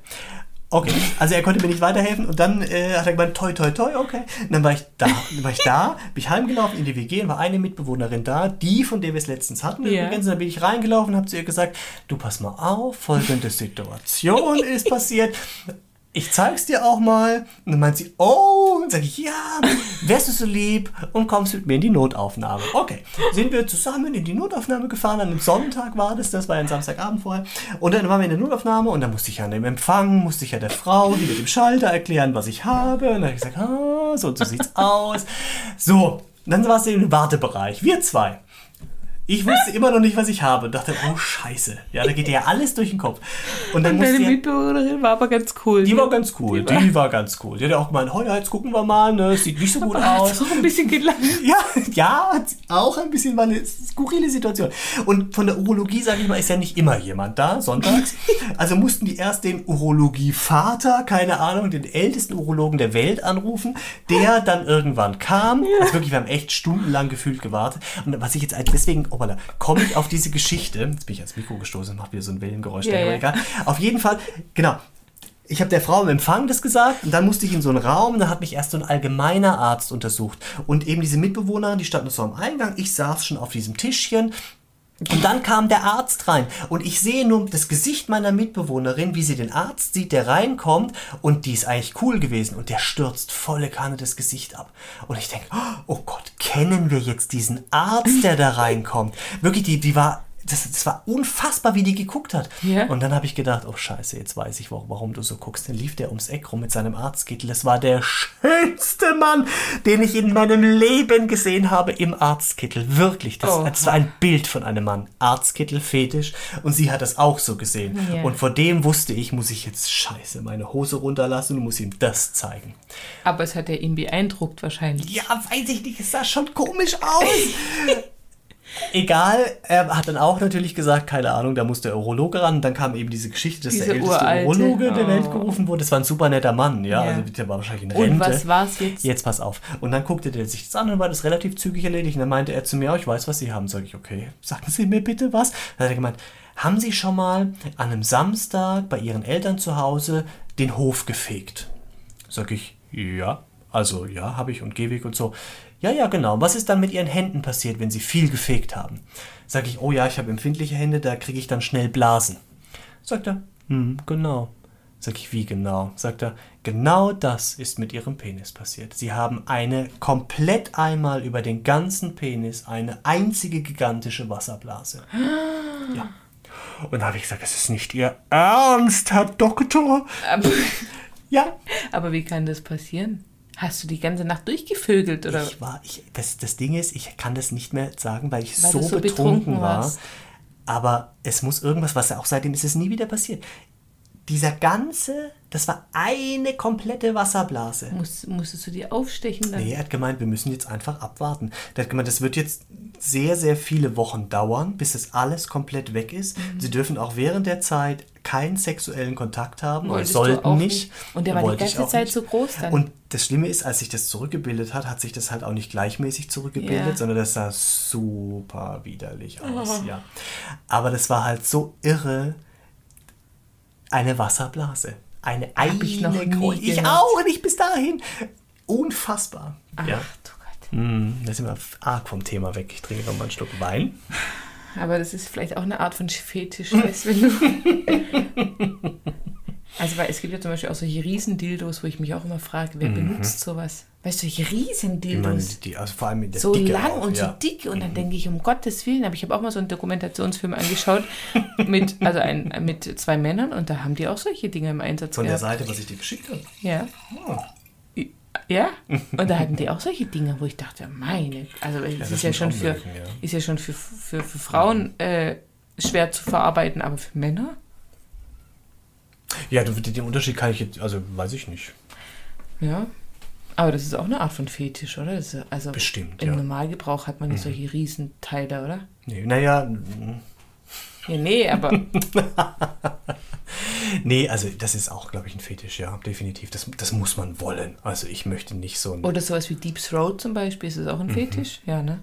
B: Okay, also er konnte mir nicht weiterhelfen und dann äh, hat er gemeint, toi, toi, toi, okay. Und dann war ich da, dann war ich da, bin ich heimgelaufen in die WG und war eine Mitbewohnerin da, die, von der wir es letztens hatten
C: Ja.
B: übrigens. Und dann bin ich reingelaufen und habe zu ihr gesagt, du pass mal auf, folgende Situation ist passiert. Ich zeig's dir auch mal. Und dann meint sie, oh, und sage ich, ja, wärst du so lieb und kommst mit mir in die Notaufnahme. Okay, sind wir zusammen in die Notaufnahme gefahren. An einem Sonntag war das, das war ja ein Samstagabend vorher. Und dann waren wir in der Notaufnahme und dann musste ich an dem Empfang, musste ich ja der Frau, die mit dem Schalter erklären, was ich habe. Und dann habe ich gesagt, ah, so und so sieht's aus. So, dann war es im Wartebereich. Wir zwei. Ich wusste immer noch nicht, was ich habe und dachte, oh Scheiße. Ja, da geht dir ja alles durch den Kopf. Und dann
C: Und deine Mitbewohnerin war aber ganz cool.
B: die
C: ne?
B: war ganz cool.
C: Die war-
B: Die war ganz cool. Die hat ja auch gemeint, oh ja, jetzt gucken wir mal, ne? Sieht nicht so gut
C: Hat
B: aus.
C: so ein bisschen gelacht.
B: Ja, ja, auch ein bisschen war eine skurrile Situation. Und von der Urologie, sage ich mal, ist ja nicht immer jemand da, sonntags. Also mussten die erst den Urologie-Vater, keine Ahnung, den ältesten Urologen der Welt anrufen, der dann irgendwann kam. Also wirklich, wir haben echt stundenlang gefühlt gewartet. Und was ich jetzt, deswegen, obala, komme ich auf diese Geschichte, jetzt bin ich ans Mikro gestoßen, macht wieder so ein Wellengeräusch, aber
C: ja.
B: egal. Auf jeden Fall, genau, ich habe der Frau im Empfang das gesagt und dann musste ich in so einen Raum, da hat mich erst so ein allgemeiner Arzt untersucht. Und eben diese Mitbewohnerin, die stand so am Eingang, ich saß schon auf diesem Tischchen. Und dann kam der Arzt rein und ich sehe nur das Gesicht meiner Mitbewohnerin, wie sie den Arzt sieht, der reinkommt und die ist eigentlich cool gewesen und der stürzt volle Kanne das Gesicht ab. Und ich denke, oh Gott, kennen wir jetzt diesen Arzt, der da reinkommt? Wirklich, die, die war, das, das war unfassbar, wie die geguckt hat.
C: Ja.
B: Und dann habe ich gedacht, oh scheiße, jetzt weiß ich, warum, warum du so guckst. Dann lief der ums Eck rum mit seinem Arztkittel. Das war der schönste Mann, den ich in meinem Leben gesehen habe im Arztkittel. Wirklich, das,
C: Oh.
B: das war ein Bild von einem Mann. Arztkittel, Fetisch. Und sie hat das auch so gesehen.
C: Ja.
B: Und vor dem wusste ich, muss ich jetzt scheiße meine Hose runterlassen und muss ihm das zeigen.
C: Aber es hat ja ihn beeindruckt wahrscheinlich.
B: Ja, weiß ich nicht, es sah schon komisch aus. Egal, er hat dann auch natürlich gesagt, keine Ahnung, da muss der Urologe ran. Und dann kam eben diese Geschichte, dass
C: Diese
B: der älteste
C: uralte,
B: Urologe der
C: oh.
B: Welt gerufen wurde. Das war ein super netter Mann, ja.
C: Ja.
B: Also der war wahrscheinlich in
C: Und
B: Rente.
C: was war's jetzt?
B: Jetzt pass auf. Und dann guckte der sich das an und war das relativ zügig erledigt. Und dann meinte er zu mir, oh, ich weiß, was Sie haben. Sag ich, okay, sagen Sie mir bitte was. Dann hat er gemeint, haben Sie schon mal an einem Samstag bei Ihren Eltern zu Hause den Hof gefegt? Sag ich, ja. Also ja, habe ich und Gehweg und so. Ja, ja, genau. Was ist dann mit Ihren Händen passiert, wenn Sie viel gefegt haben? Sag ich, oh ja, ich habe empfindliche Hände, da kriege ich dann schnell Blasen. Sagt er, hm, genau. Sag ich, wie genau? Sagt er, genau das ist mit Ihrem Penis passiert. Sie haben eine komplett einmal über den ganzen Penis eine einzige gigantische Wasserblase. Ja. Und da habe ich gesagt, das ist nicht Ihr Ernst, Herr Doktor.
C: Aber,
B: Ja,
C: aber wie kann das passieren? Hast du die ganze Nacht durchgevögelt oder?
B: Ich war, ich, das, das Ding ist, ich kann das nicht mehr sagen, weil ich
C: Weil
B: so,
C: so
B: betrunken,
C: betrunken
B: war.
C: warst.
B: Aber es muss irgendwas, was ja auch seitdem ist es nie wieder passiert. Dieser ganze, das war eine komplette Wasserblase.
C: Muss, musstest du die aufstechen dann?
B: Nee, er hat gemeint, wir müssen jetzt einfach abwarten. Der hat gemeint, das wird jetzt sehr, sehr viele Wochen dauern, bis das alles komplett weg ist.
C: Mhm.
B: Sie dürfen auch während der Zeit keinen sexuellen Kontakt haben oder
C: du
B: sollten nicht.
C: nicht? Und der war die ganze Zeit
B: nicht.
C: so groß dann?
B: Und das Schlimme ist, als sich das zurückgebildet hat, hat sich das halt auch nicht gleichmäßig zurückgebildet,
C: Ja.
B: sondern das sah super widerlich aus,
C: Oh.
B: ja. Aber das war halt so irre, eine Wasserblase. Eine
C: Hab ich noch nie
B: Ich
C: gehört.
B: auch nicht bis dahin. Unfassbar.
C: Ach
B: ja.
C: du Gott.
B: Mm, Da sind wir arg vom Thema weg. Ich trinke noch mal einen Schluck Wein.
C: Aber das ist vielleicht auch eine Art von Fetisch, du, wenn du. Also, weil es gibt ja zum Beispiel auch solche Riesendildos, wo ich mich auch immer frage, wer benutzt sowas? Weißt du, solche Riesendildos.
B: die, also vor allem in der
C: so
B: Dicke
C: lang
B: auch,
C: und
B: ja.
C: so dick und dann denke ich, um Gottes Willen, aber ich habe auch mal so einen Dokumentationsfilm angeschaut mit, also ein, mit zwei Männern und da haben die auch solche Dinge im Einsatz
B: Von der
C: gehabt.
B: Seite, was ich dir geschickt habe.
C: Ja.
B: Oh.
C: Ja, und da hatten die auch solche Dinge, wo ich dachte, meine, also es
B: das
C: ist ja schon für,
B: ja.
C: ist ja schon für, für, für Frauen äh, schwer zu verarbeiten, aber für Männer?
B: Ja, den Unterschied kann ich jetzt, also weiß ich nicht.
C: Ja. Aber das ist auch eine Art von Fetisch, oder? Ist, also
B: Bestimmt,
C: Im
B: ja. Mhm.
C: Normalgebrauch hat man nicht solche Riesenteile, oder?
B: Nee, naja,
C: Ja, nee, aber
B: nee, also das ist auch, glaube ich, ein Fetisch, ja, definitiv. Das, das muss man wollen. Also ich möchte nicht so ein.
C: oder sowas wie Deep Throat zum Beispiel, ist das auch ein Fetisch? Ja, ne?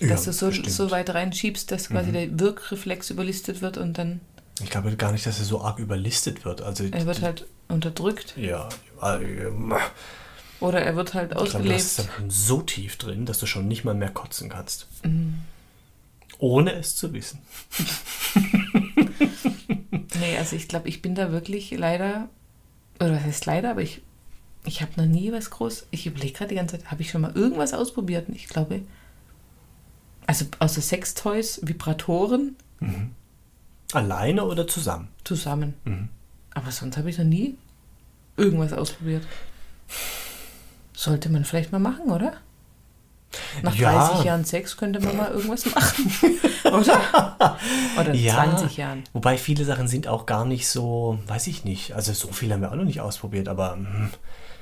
B: Mhm. Ja,
C: Dass du so,
B: bestimmt. Mhm.
C: so weit reinschiebst, dass quasi der Wirkreflex überlistet wird und dann
B: Ich glaube gar nicht, dass er so arg überlistet wird. Also
C: er wird halt unterdrückt
B: ja, ähm,
C: oder er wird halt
B: ich glaube, das
C: ausgelebt.
B: ist dann schon so tief drin, dass du schon nicht mal mehr kotzen kannst.
C: Mhm.
B: Ohne es zu wissen.
C: Nee, also ich glaube, ich bin da wirklich leider, oder was heißt leider, aber ich, ich habe noch nie was groß, ich überlege gerade die ganze Zeit, habe ich schon mal irgendwas ausprobiert? Und Ich glaube, also außer Sextoys, Vibratoren
B: Alleine oder zusammen?
C: zusammen.
B: Mhm.
C: Aber sonst habe ich noch nie irgendwas ausprobiert. Sollte man vielleicht mal machen, oder? Nach
B: Ja.
C: 30 Jahren Sex könnte man mal irgendwas machen. oder? Oder 20 Jahren.
B: Wobei viele Sachen sind auch gar nicht so, weiß ich nicht. Also so viel haben wir auch noch nicht ausprobiert, aber hm,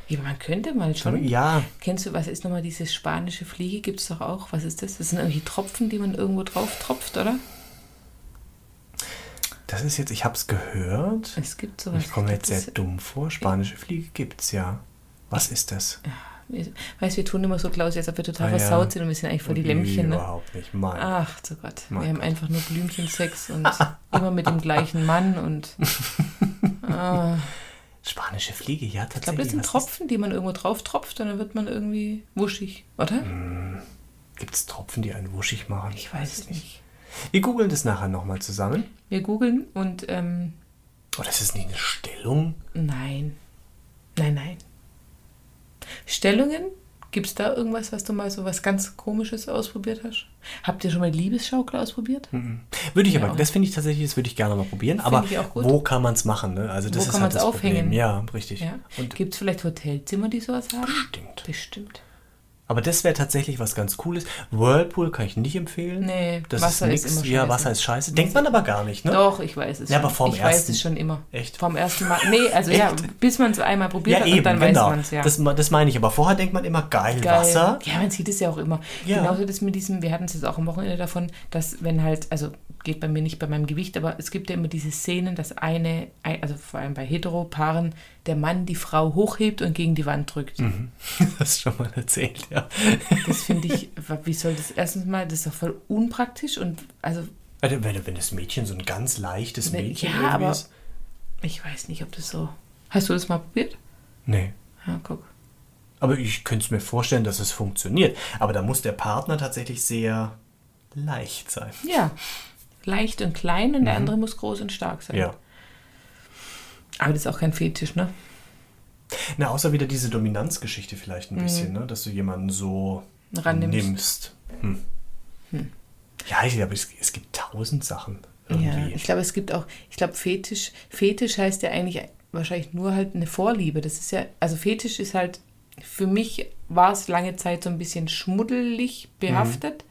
C: Ja, man könnte mal schon.
B: ja,
C: Kennst du, was ist nochmal diese spanische Fliege? Gibt es doch auch. Was ist das? Das sind irgendwie Tropfen, die man irgendwo drauf tropft, oder?
B: Das ist jetzt, ich habe es gehört.
C: Es gibt sowas.
B: Ich komme jetzt sehr dumm vor. Spanische Fliege gibt's ja. Was ist das?
C: Weißt du, wir tun immer so, Klaus, als ob wir total
B: Ah, ja.
C: versaut sind und wir sind eigentlich voll die Lämmchen, ne?
B: Überhaupt nicht. Mein.
C: Ach, zu Gott.
B: Mein
C: wir haben
B: Gott.
C: einfach nur Blümchensex und immer mit dem gleichen Mann und. Ah,
B: Spanische Fliege, ja,
C: ich glaube,
B: tatsächlich.
C: das sind
B: Was ist-
C: Tropfen, die man irgendwo drauf tropft und dann wird man irgendwie wuschig, oder?
B: Gibt's Tropfen, die einen wuschig machen?
C: Ich weiß es nicht.
B: Wir googeln das nachher nochmal zusammen.
C: Wir googeln und ähm,
B: Oh, das ist nicht eine Stellung.
C: Nein. Nein, nein. Stellungen? Gibt es da irgendwas, was du mal so was ganz Komisches ausprobiert hast? Habt ihr schon mal Liebesschaukel ausprobiert?
B: Würde ich
C: Ja,
B: aber, das finde ich tatsächlich, das würde ich gerne mal probieren. Aber wo kann man es machen? Ne? Also das
C: Wo
B: ist
C: kann
B: halt
C: man's
B: das
C: aufhängen?
B: Problem. Ja, richtig.
C: Ja.
B: Und
C: Gibt es vielleicht Hotelzimmer, die sowas haben?
B: stimmt.
C: Bestimmt.
B: Aber das wäre tatsächlich was ganz Cooles. Whirlpool kann ich nicht empfehlen.
C: Nee,
B: das
C: Wasser
B: ist
C: ist
B: nix.
C: immer
B: Ja. Wasser ist scheiße. Denkt man aber gar nicht, ne?
C: Doch, ich weiß es
B: Ja,
C: schon.
B: aber vorm
C: ich
B: ersten-
C: weiß es schon immer.
B: Echt?
C: Vom ersten Mal. Nee, also ja, bis man es einmal probiert
B: Ja,
C: hat
B: eben,
C: und dann
B: genau.
C: weiß man es ja.
B: Das, das meine ich. Aber vorher denkt man immer, geil,
C: Geil.
B: Wasser.
C: Ja, man sieht es ja auch immer.
B: Ja.
C: Genauso das mit diesem, wir hatten es jetzt auch am Wochenende davon, dass wenn halt, also geht bei mir nicht bei meinem Gewicht, aber es gibt ja immer diese Szenen, dass eine, ein- also vor allem bei Heteropaaren, der Mann die Frau hochhebt und gegen die Wand drückt.
B: Mhm. Das schon mal erzählt, ja.
C: Das finde ich, wie soll das erstens mal, das ist doch voll unpraktisch und also
B: Also, wenn, wenn das Mädchen so ein ganz leichtes
C: Wenn-
B: Mädchen
C: ja, aber-
B: ist.
C: ich weiß nicht, ob das so. Hast du das mal probiert?
B: Nee.
C: Ja, guck.
B: Aber ich könnte es mir vorstellen, dass es funktioniert. Aber da muss der Partner tatsächlich sehr leicht sein.
C: Ja. Leicht und klein und der andere muss groß und stark sein.
B: Mhm. Ja.
C: Aber das ist auch kein Fetisch, ne?
B: Na, außer wieder diese Dominanzgeschichte vielleicht ein
C: Mhm.
B: bisschen, ne? dass du jemanden so
C: Rannimmst.
B: nimmst. Hm. Ja, ich glaube, es, es gibt tausend Sachen
C: Ja,
B: irgendwie.
C: ich glaube, es gibt auch, ich glaube, Fetisch, Fetisch heißt ja eigentlich wahrscheinlich nur halt eine Vorliebe. Das ist ja, also Fetisch ist halt, für mich war es lange Zeit so ein bisschen schmuddelig behaftet,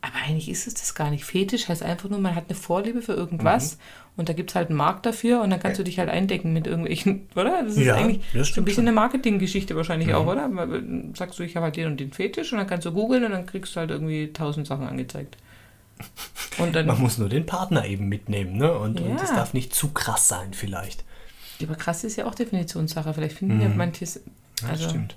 C: aber eigentlich ist es das gar nicht. Fetisch heißt einfach nur, man hat eine Vorliebe für irgendwas und da gibt es halt einen Markt dafür und dann kannst du dich halt eindecken mit irgendwelchen, oder? Das ist
B: Ja,
C: eigentlich
B: das
C: so ein bisschen
B: schon.
C: eine Marketinggeschichte wahrscheinlich auch, oder? Sagst du, ich habe halt den und den Fetisch und dann kannst du googeln und dann kriegst du halt irgendwie tausend Sachen angezeigt. Und dann
B: Man muss nur den Partner eben mitnehmen, ne? Und, und
C: Ja.
B: das darf nicht zu krass sein, vielleicht.
C: Aber krass ist ja auch Definitionssache. Vielleicht finden ja manches.
B: Ja,
C: Also,
B: stimmt.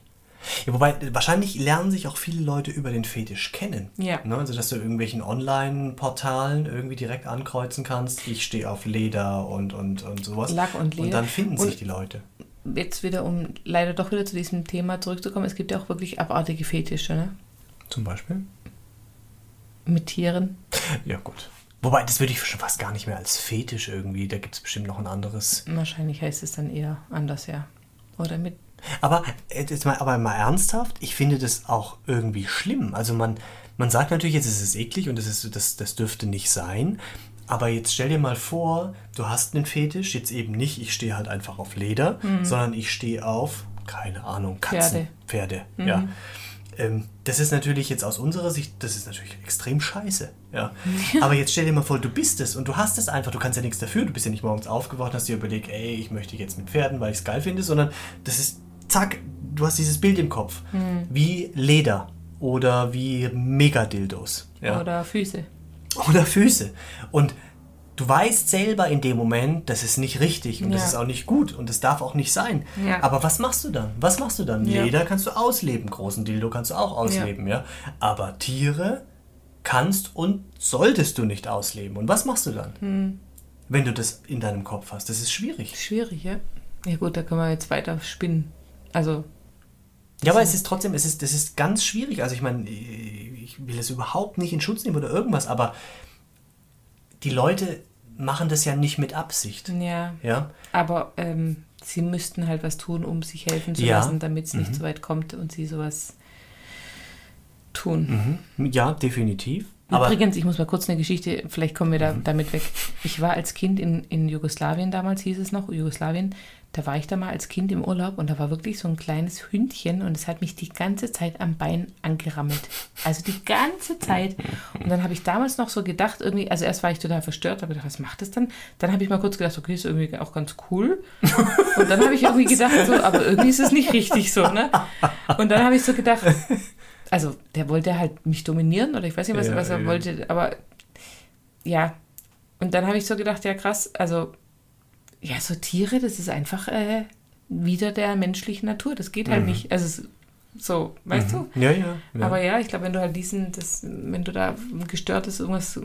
B: Ja, wobei, wahrscheinlich lernen sich auch viele Leute über den Fetisch kennen.
C: Ja.
B: Ne? Also, dass du irgendwelchen Online-Portalen irgendwie direkt ankreuzen kannst. Ich stehe auf Leder und, und, und sowas.
C: Lack und Leder.
B: Und dann finden
C: Und-
B: sich die Leute.
C: Jetzt wieder, um leider doch wieder zu diesem Thema zurückzukommen, es gibt ja auch wirklich abartige Fetische, ne?
B: Zum Beispiel?
C: Mit Tieren.
B: Ja, gut. Wobei, das würde ich schon fast gar nicht mehr als Fetisch irgendwie. Da gibt es bestimmt noch ein anderes.
C: Wahrscheinlich heißt es dann eher anders, ja. Oder mit.
B: Aber äh, jetzt mal, aber mal ernsthaft, ich finde das auch irgendwie schlimm. Also man, man sagt natürlich, jetzt ist es eklig und das, ist, das, das dürfte nicht sein. Aber jetzt stell dir mal vor, du hast einen Fetisch, jetzt eben nicht, ich stehe halt einfach auf Leder, sondern ich stehe auf, keine Ahnung, Katzen, Pferde. ja. Ähm, das ist natürlich jetzt aus unserer Sicht, das ist natürlich extrem scheiße. Ja. Aber jetzt stell dir mal vor, du bist es und du hast es einfach, du kannst ja nichts dafür, du bist ja nicht morgens aufgewacht und hast dir überlegt, ey, ich möchte jetzt mit Pferden, weil ich es geil finde, sondern das ist, zack, du hast dieses Bild im Kopf. Wie Leder oder wie Megadildos. Ja
C: Oder Füße.
B: oder Füße. Und du weißt selber in dem Moment, das ist nicht richtig und das
C: Ja.
B: ist auch nicht gut und das darf auch nicht sein.
C: Ja.
B: Aber was machst du dann? Was machst du dann?
C: Ja.
B: Leder kannst du ausleben, großen Dildo kannst du auch ausleben, ja. Aber Tiere kannst und solltest du nicht ausleben. Und was machst du dann?
C: Hm.
B: Wenn du das in deinem Kopf hast. Das ist schwierig.
C: Schwierig, ja? Ja, gut, da können wir jetzt weiter spinnen. Also,
B: Ja, aber es ist trotzdem, es ist, das ist ganz schwierig. Also ich meine, ich will es überhaupt nicht in Schutz nehmen oder irgendwas, aber die Leute machen das ja nicht mit Absicht.
C: ja.
B: Ja,
C: Aber ähm, sie müssten halt was tun, um sich helfen zu
B: Ja.
C: lassen, damit es nicht so weit kommt und sie sowas tun.
B: ja definitiv. Aber Mhm.
C: Übrigens, ich muss mal kurz eine Geschichte, vielleicht kommen wir da, damit weg. Ich war als Kind in, in Jugoslawien, damals hieß es noch, Jugoslawien, da war ich da mal als Kind im Urlaub und da war wirklich so ein kleines Hündchen und es hat mich die ganze Zeit am Bein angerammelt. Also die ganze Zeit. Und dann habe ich damals noch so gedacht, irgendwie, also erst war ich total verstört, habe gedacht, was macht das dann? Dann habe ich mal kurz gedacht, okay, ist irgendwie auch ganz cool. Und dann habe ich irgendwie gedacht, so, aber irgendwie ist es nicht richtig so, ne? Und dann habe ich so gedacht, also der wollte halt mich dominieren oder ich weiß nicht, was,
B: Ja,
C: was er
B: ja.
C: wollte, aber ja. Und dann habe ich so gedacht, ja krass, also ja, so Tiere, das ist einfach äh, wieder der menschlichen Natur, das geht
B: Mhm.
C: halt nicht. Also so, weißt du?
B: ja, ja. ja.
C: Aber ja, ich glaube, wenn du halt diesen, das, wenn du da ein gestörtes, irgendwas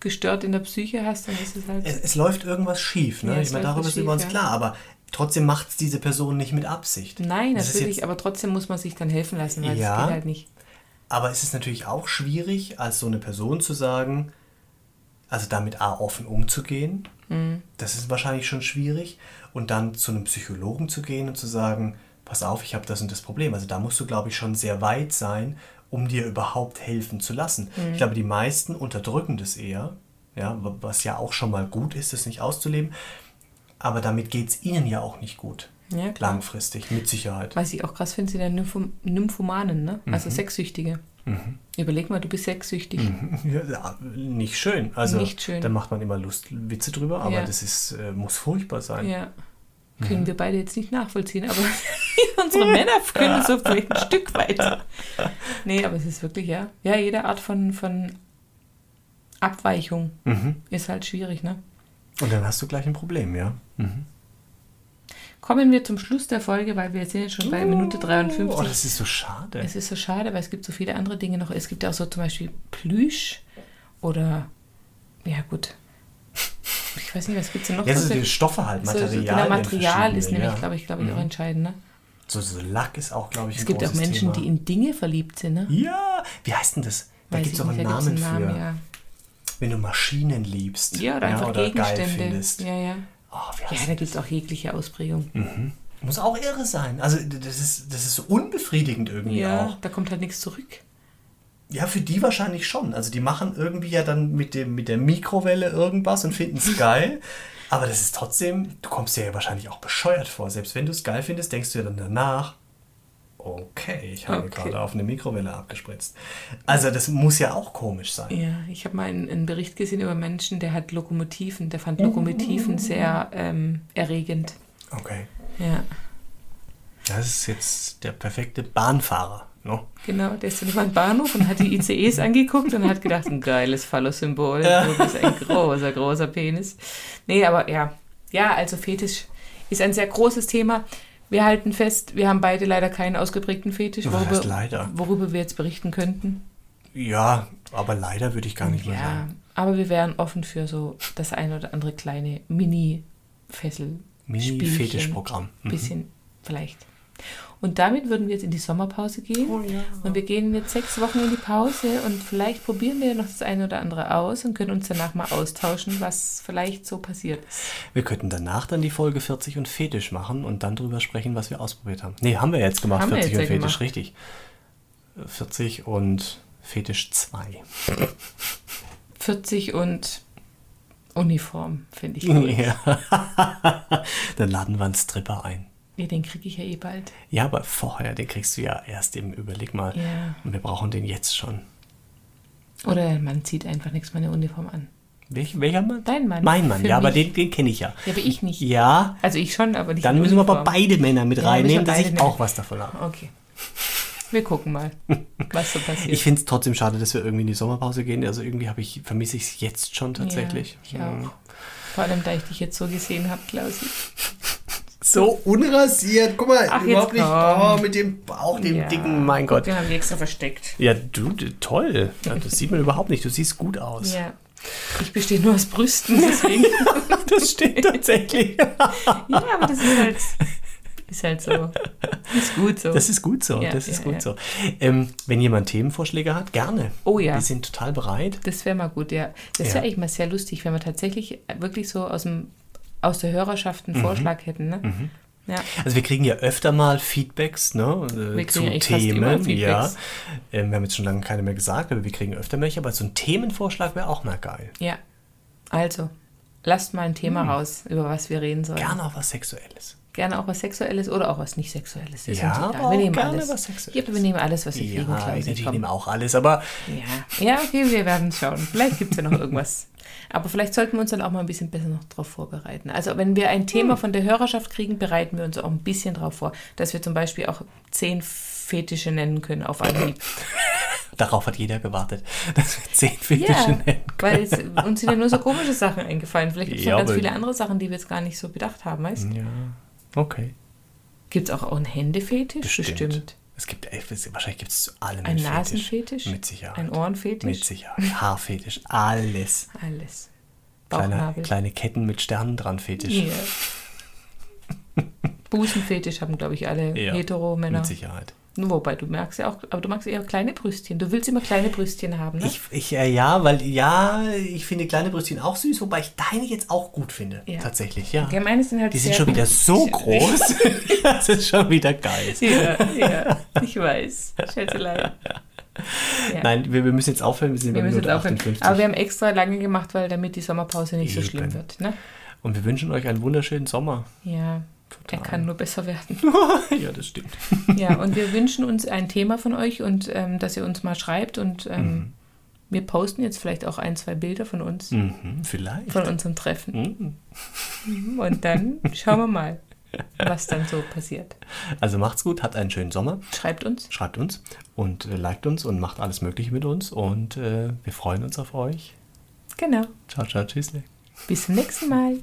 C: gestört in der Psyche hast, dann ist es halt.
B: es, es läuft irgendwas schief. Ne?
C: Ja,
B: ich meine, darüber
C: was
B: sind wir uns
C: schief, ja.
B: klar. Aber trotzdem macht es diese Person nicht mit Absicht.
C: Nein,
B: Das ist
C: natürlich, aber trotzdem muss man sich dann helfen lassen, weil
B: Ja.
C: es geht halt nicht.
B: Aber es ist natürlich auch schwierig, als so eine Person zu sagen, also damit A, offen umzugehen.
C: Mhm.
B: Das ist wahrscheinlich schon schwierig. Und dann zu einem Psychologen zu gehen und zu sagen, pass auf, ich habe das und das Problem. Also da musst du, glaube ich, schon sehr weit sein, um dir überhaupt helfen zu lassen.
C: Mhm.
B: Ich glaube, die meisten unterdrücken das eher, ja, was ja auch schon mal gut ist, das nicht auszuleben. Aber damit geht es ihnen ja auch nicht gut.
C: Ja.
B: Langfristig, mit Sicherheit.
C: Was ich auch krass finde, sind ja Nympho Nymphomanen, ne?
B: Mhm.
C: Also Sexsüchtige. Überleg mal, du bist sexsüchtig.
B: Ja, nicht schön. Also
C: Nicht schön.
B: da macht man immer Lust, Witze drüber, aber
C: Ja.
B: das ist, äh, muss furchtbar sein.
C: Ja. Können wir beide jetzt nicht nachvollziehen, aber unsere Männer können so vielleicht ein Stück weiter. Nee, aber es ist wirklich, ja. Ja, jede Art von, von Abweichung
B: Mhm.
C: ist halt schwierig, ne?
B: Und dann hast du gleich ein Problem, ja.
C: Kommen wir zum Schluss der Folge, weil wir sind jetzt schon bei Minute 53.
B: Oh, das ist so schade.
C: Es ist so schade, weil es gibt so viele andere Dinge noch. Es gibt ja auch so zum Beispiel Plüsch oder, ja gut, ich weiß nicht, was gibt es denn noch?
B: ja,
C: so
B: so die Stoffe halt,
C: so, so,
B: Materialien.
C: genau, Material ist nämlich,
B: ja.
C: glaube ich, glaube ich, auch entscheidend. Ne?
B: So, so Lack ist auch, glaube ich, ein
C: Es gibt auch Menschen,
B: Thema.
C: die in Dinge verliebt sind. Ne?
B: Ja, wie heißt denn das? Da gibt es auch einen
C: nicht, da
B: Namen, für.
C: ja.
B: Wenn du Maschinen liebst.
C: Ja, oder einfach
B: oder geil
C: Gegenstände.
B: findest.
C: Ja, ja.
B: Oh,
C: Ja, da gibt es auch jegliche Ausprägung.
B: Muss auch irre sein. Also das ist, das ist so unbefriedigend irgendwie
C: Ja,
B: auch.
C: da kommt halt nichts zurück.
B: Ja, für die wahrscheinlich schon. Also die machen irgendwie ja dann mit, dem, mit der Mikrowelle irgendwas und finden es geil. Aber das ist trotzdem, du kommst dir ja wahrscheinlich auch bescheuert vor. Selbst wenn du es geil findest, denkst du ja dann danach, okay, ich habe
C: Okay.
B: gerade auf eine Mikrowelle abgespritzt. Also das muss ja auch komisch sein.
C: Ja, ich habe mal einen, einen Bericht gesehen über Menschen, der hat Lokomotiven, der fand Lokomotiven sehr ähm, erregend.
B: Okay.
C: Ja,
B: Das ist jetzt der perfekte Bahnfahrer. No?
C: genau. Der ist dann über den Bahnhof und hat die ICEs angeguckt und hat gedacht, ein geiles Phallus-Symbol. Du bist ein großer, großer Penis. Nee, aber ja. Ja, also Fetisch ist ein sehr großes Thema. Wir halten fest, wir haben beide leider keinen ausgeprägten Fetisch, worüber,
B: leider?
C: worüber wir jetzt berichten könnten.
B: Ja, aber leider würde ich gar nicht mehr
C: Ja,
B: sagen.
C: aber wir wären offen für so das ein oder andere kleine Mini-Fessel.
B: Mini-Fetischprogramm. Mhm.
C: Bisschen vielleicht. Und damit würden wir jetzt in die Sommerpause gehen.
B: Oh ja.
C: Und wir gehen jetzt sechs Wochen in die Pause und vielleicht probieren wir noch das eine oder andere aus und können uns danach mal austauschen, was vielleicht so passiert ist.
B: Wir könnten danach dann die Folge 40 und Fetisch machen und dann drüber sprechen, was wir ausprobiert haben. Nee, haben wir jetzt gemacht,
C: Haben wir
B: 40
C: jetzt
B: und Fetisch,
C: gemacht.
B: richtig. 40 und Fetisch 2.
C: 40 und Uniform, finde ich gut.
B: Ja. dann laden wir einen Stripper ein.
C: Ja, den kriege ich ja eh bald.
B: Ja, aber vorher, den kriegst du ja erst im Überleg mal.
C: Ja.
B: Und wir brauchen den jetzt schon.
C: Oder man zieht einfach nichts meine Uniform an.
B: Welch, welcher Mann?
C: Dein Mann.
B: Mein Mann,
C: Für
B: ja, aber
C: mich.
B: den, den kenne ich ja.
C: Ja, aber ich nicht.
B: Ja,
C: Also ich schon, aber nicht
B: dann müssen wir aber beide Männer mit
C: Ja,
B: reinnehmen, dass ich
C: beide
B: auch was davon habe.
C: Okay. Wir gucken mal, was so passiert.
B: Ich finde es trotzdem schade, dass wir irgendwie in die Sommerpause gehen. Also irgendwie habe ich, vermisse ich es jetzt schon tatsächlich.
C: Ja, ich auch. Vor allem, da ich dich jetzt so gesehen habe, Klausi.
B: So unrasiert. Guck mal,
C: Ach,
B: überhaupt nicht. Oh, mit dem Bauch, dem
C: Ja.
B: dicken, mein Gott.
C: Den haben wir extra versteckt.
B: Ja, du, toll. Ja, das sieht man überhaupt nicht. Du siehst gut aus.
C: Ja. Ich bestehe nur aus Brüsten, deswegen.
B: Das stimmt tatsächlich.
C: ja, aber das ist halt, ist halt so. Ist gut so.
B: Das ist gut so.
C: Ja,
B: das ist
C: ja,
B: gut
C: ja.
B: so. Ähm, wenn jemand Themenvorschläge hat, gerne.
C: Oh ja.
B: Wir sind total bereit.
C: Das wäre mal gut, ja. Das wäre eigentlich mal sehr lustig, wenn wir tatsächlich wirklich so aus, dem, aus der Hörerschaft
B: Mhm.
C: einen Vorschlag hätten. Ne? Ja.
B: Also wir kriegen ja öfter mal Feedbacks ne, äh,
C: Wir
B: zu
C: immer
B: Themen. Ja. Ähm, wir haben jetzt schon lange keine mehr gesagt, aber wir kriegen öfter welche. Aber so ein Themenvorschlag wäre auch mal geil.
C: ja. Also, lasst mal ein Thema raus, über was wir reden sollen.
B: Hm. Gerne auch was Sexuelles.
C: Gerne auch was Sexuelles oder auch was nicht Sexuelles. Das
B: Ja, aber
C: wir nehmen
B: gerne
C: alles.
B: was Sexuelles.
C: Ja, wir nehmen alles, was wir kriegen,
B: Ja, natürlich
C: Komm.
B: nehmen auch alles, aber
C: Ja. ja, okay, wir werden schauen. Vielleicht gibt es ja noch irgendwas. Aber vielleicht sollten wir uns dann auch mal ein bisschen besser noch darauf vorbereiten. Also wenn wir ein
B: Hm.
C: Thema von der Hörerschaft kriegen, bereiten wir uns auch ein bisschen darauf vor, dass wir zum Beispiel auch zehn Fetische nennen können auf Anhieb.
B: darauf hat jeder gewartet, dass wir zehn Fetische
C: Ja,
B: nennen.
C: weil es, uns sind ja nur so komische Sachen eingefallen. Vielleicht gibt es
B: Ja,
C: noch ganz viele andere Sachen, die wir jetzt gar nicht so bedacht haben, weißt du?
B: Ja, okay.
C: Gibt es auch, auch einen Händefetisch?
B: Bestimmt. Es gibt, wahrscheinlich gibt es zu allem
C: Ein Nasenfetisch?
B: Mit Sicherheit.
C: Ein Ohrenfetisch?
B: Mit Sicherheit. Haarfetisch, alles.
C: Alles.
B: Kleine, kleine Ketten mit Sternen dran Fetisch.
C: Ja. Busenfetisch haben, glaube ich, alle
B: Ja,
C: Hetero-Männer.
B: Mit Sicherheit.
C: Wobei, du merkst ja auch, aber du magst eher kleine Brüstchen. Du willst immer kleine Brüstchen haben, ne?
B: Ich, ich, äh, ja, weil, ja, ich finde kleine Brüstchen auch süß, wobei ich deine jetzt auch gut finde.
C: Ja.
B: Tatsächlich, ja.
C: Ja, meine sind halt
B: Die sind schon wieder so groß. das ist schon wieder geil.
C: Ja, ja, ich weiß. Schätzelein. Ja.
B: Nein, wir, wir müssen jetzt aufhören. Wir sind
C: wir
B: bei
C: müssen jetzt
B: Minute
C: aufhören.
B: 58.
C: Aber wir haben extra lange gemacht, weil damit die Sommerpause nicht so
B: Eben.
C: schlimm wird. Ne?
B: Und wir wünschen euch einen wunderschönen Sommer.
C: Ja,
B: Total.
C: er kann nur besser werden.
B: ja, das stimmt.
C: Ja, und wir wünschen uns ein Thema von euch und ähm, dass ihr uns mal schreibt und ähm, wir posten jetzt vielleicht auch ein, zwei Bilder von uns,
B: Mhm, vielleicht.
C: von unserem Treffen.
B: Mhm.
C: Und dann schauen wir mal, was dann so passiert.
B: Also macht's gut, habt einen schönen Sommer.
C: Schreibt uns.
B: Schreibt uns und äh, liked uns und macht alles Mögliche mit uns. Und äh, wir freuen uns auf euch.
C: Genau.
B: Ciao, ciao, tschüssle.
C: Bis zum nächsten Mal.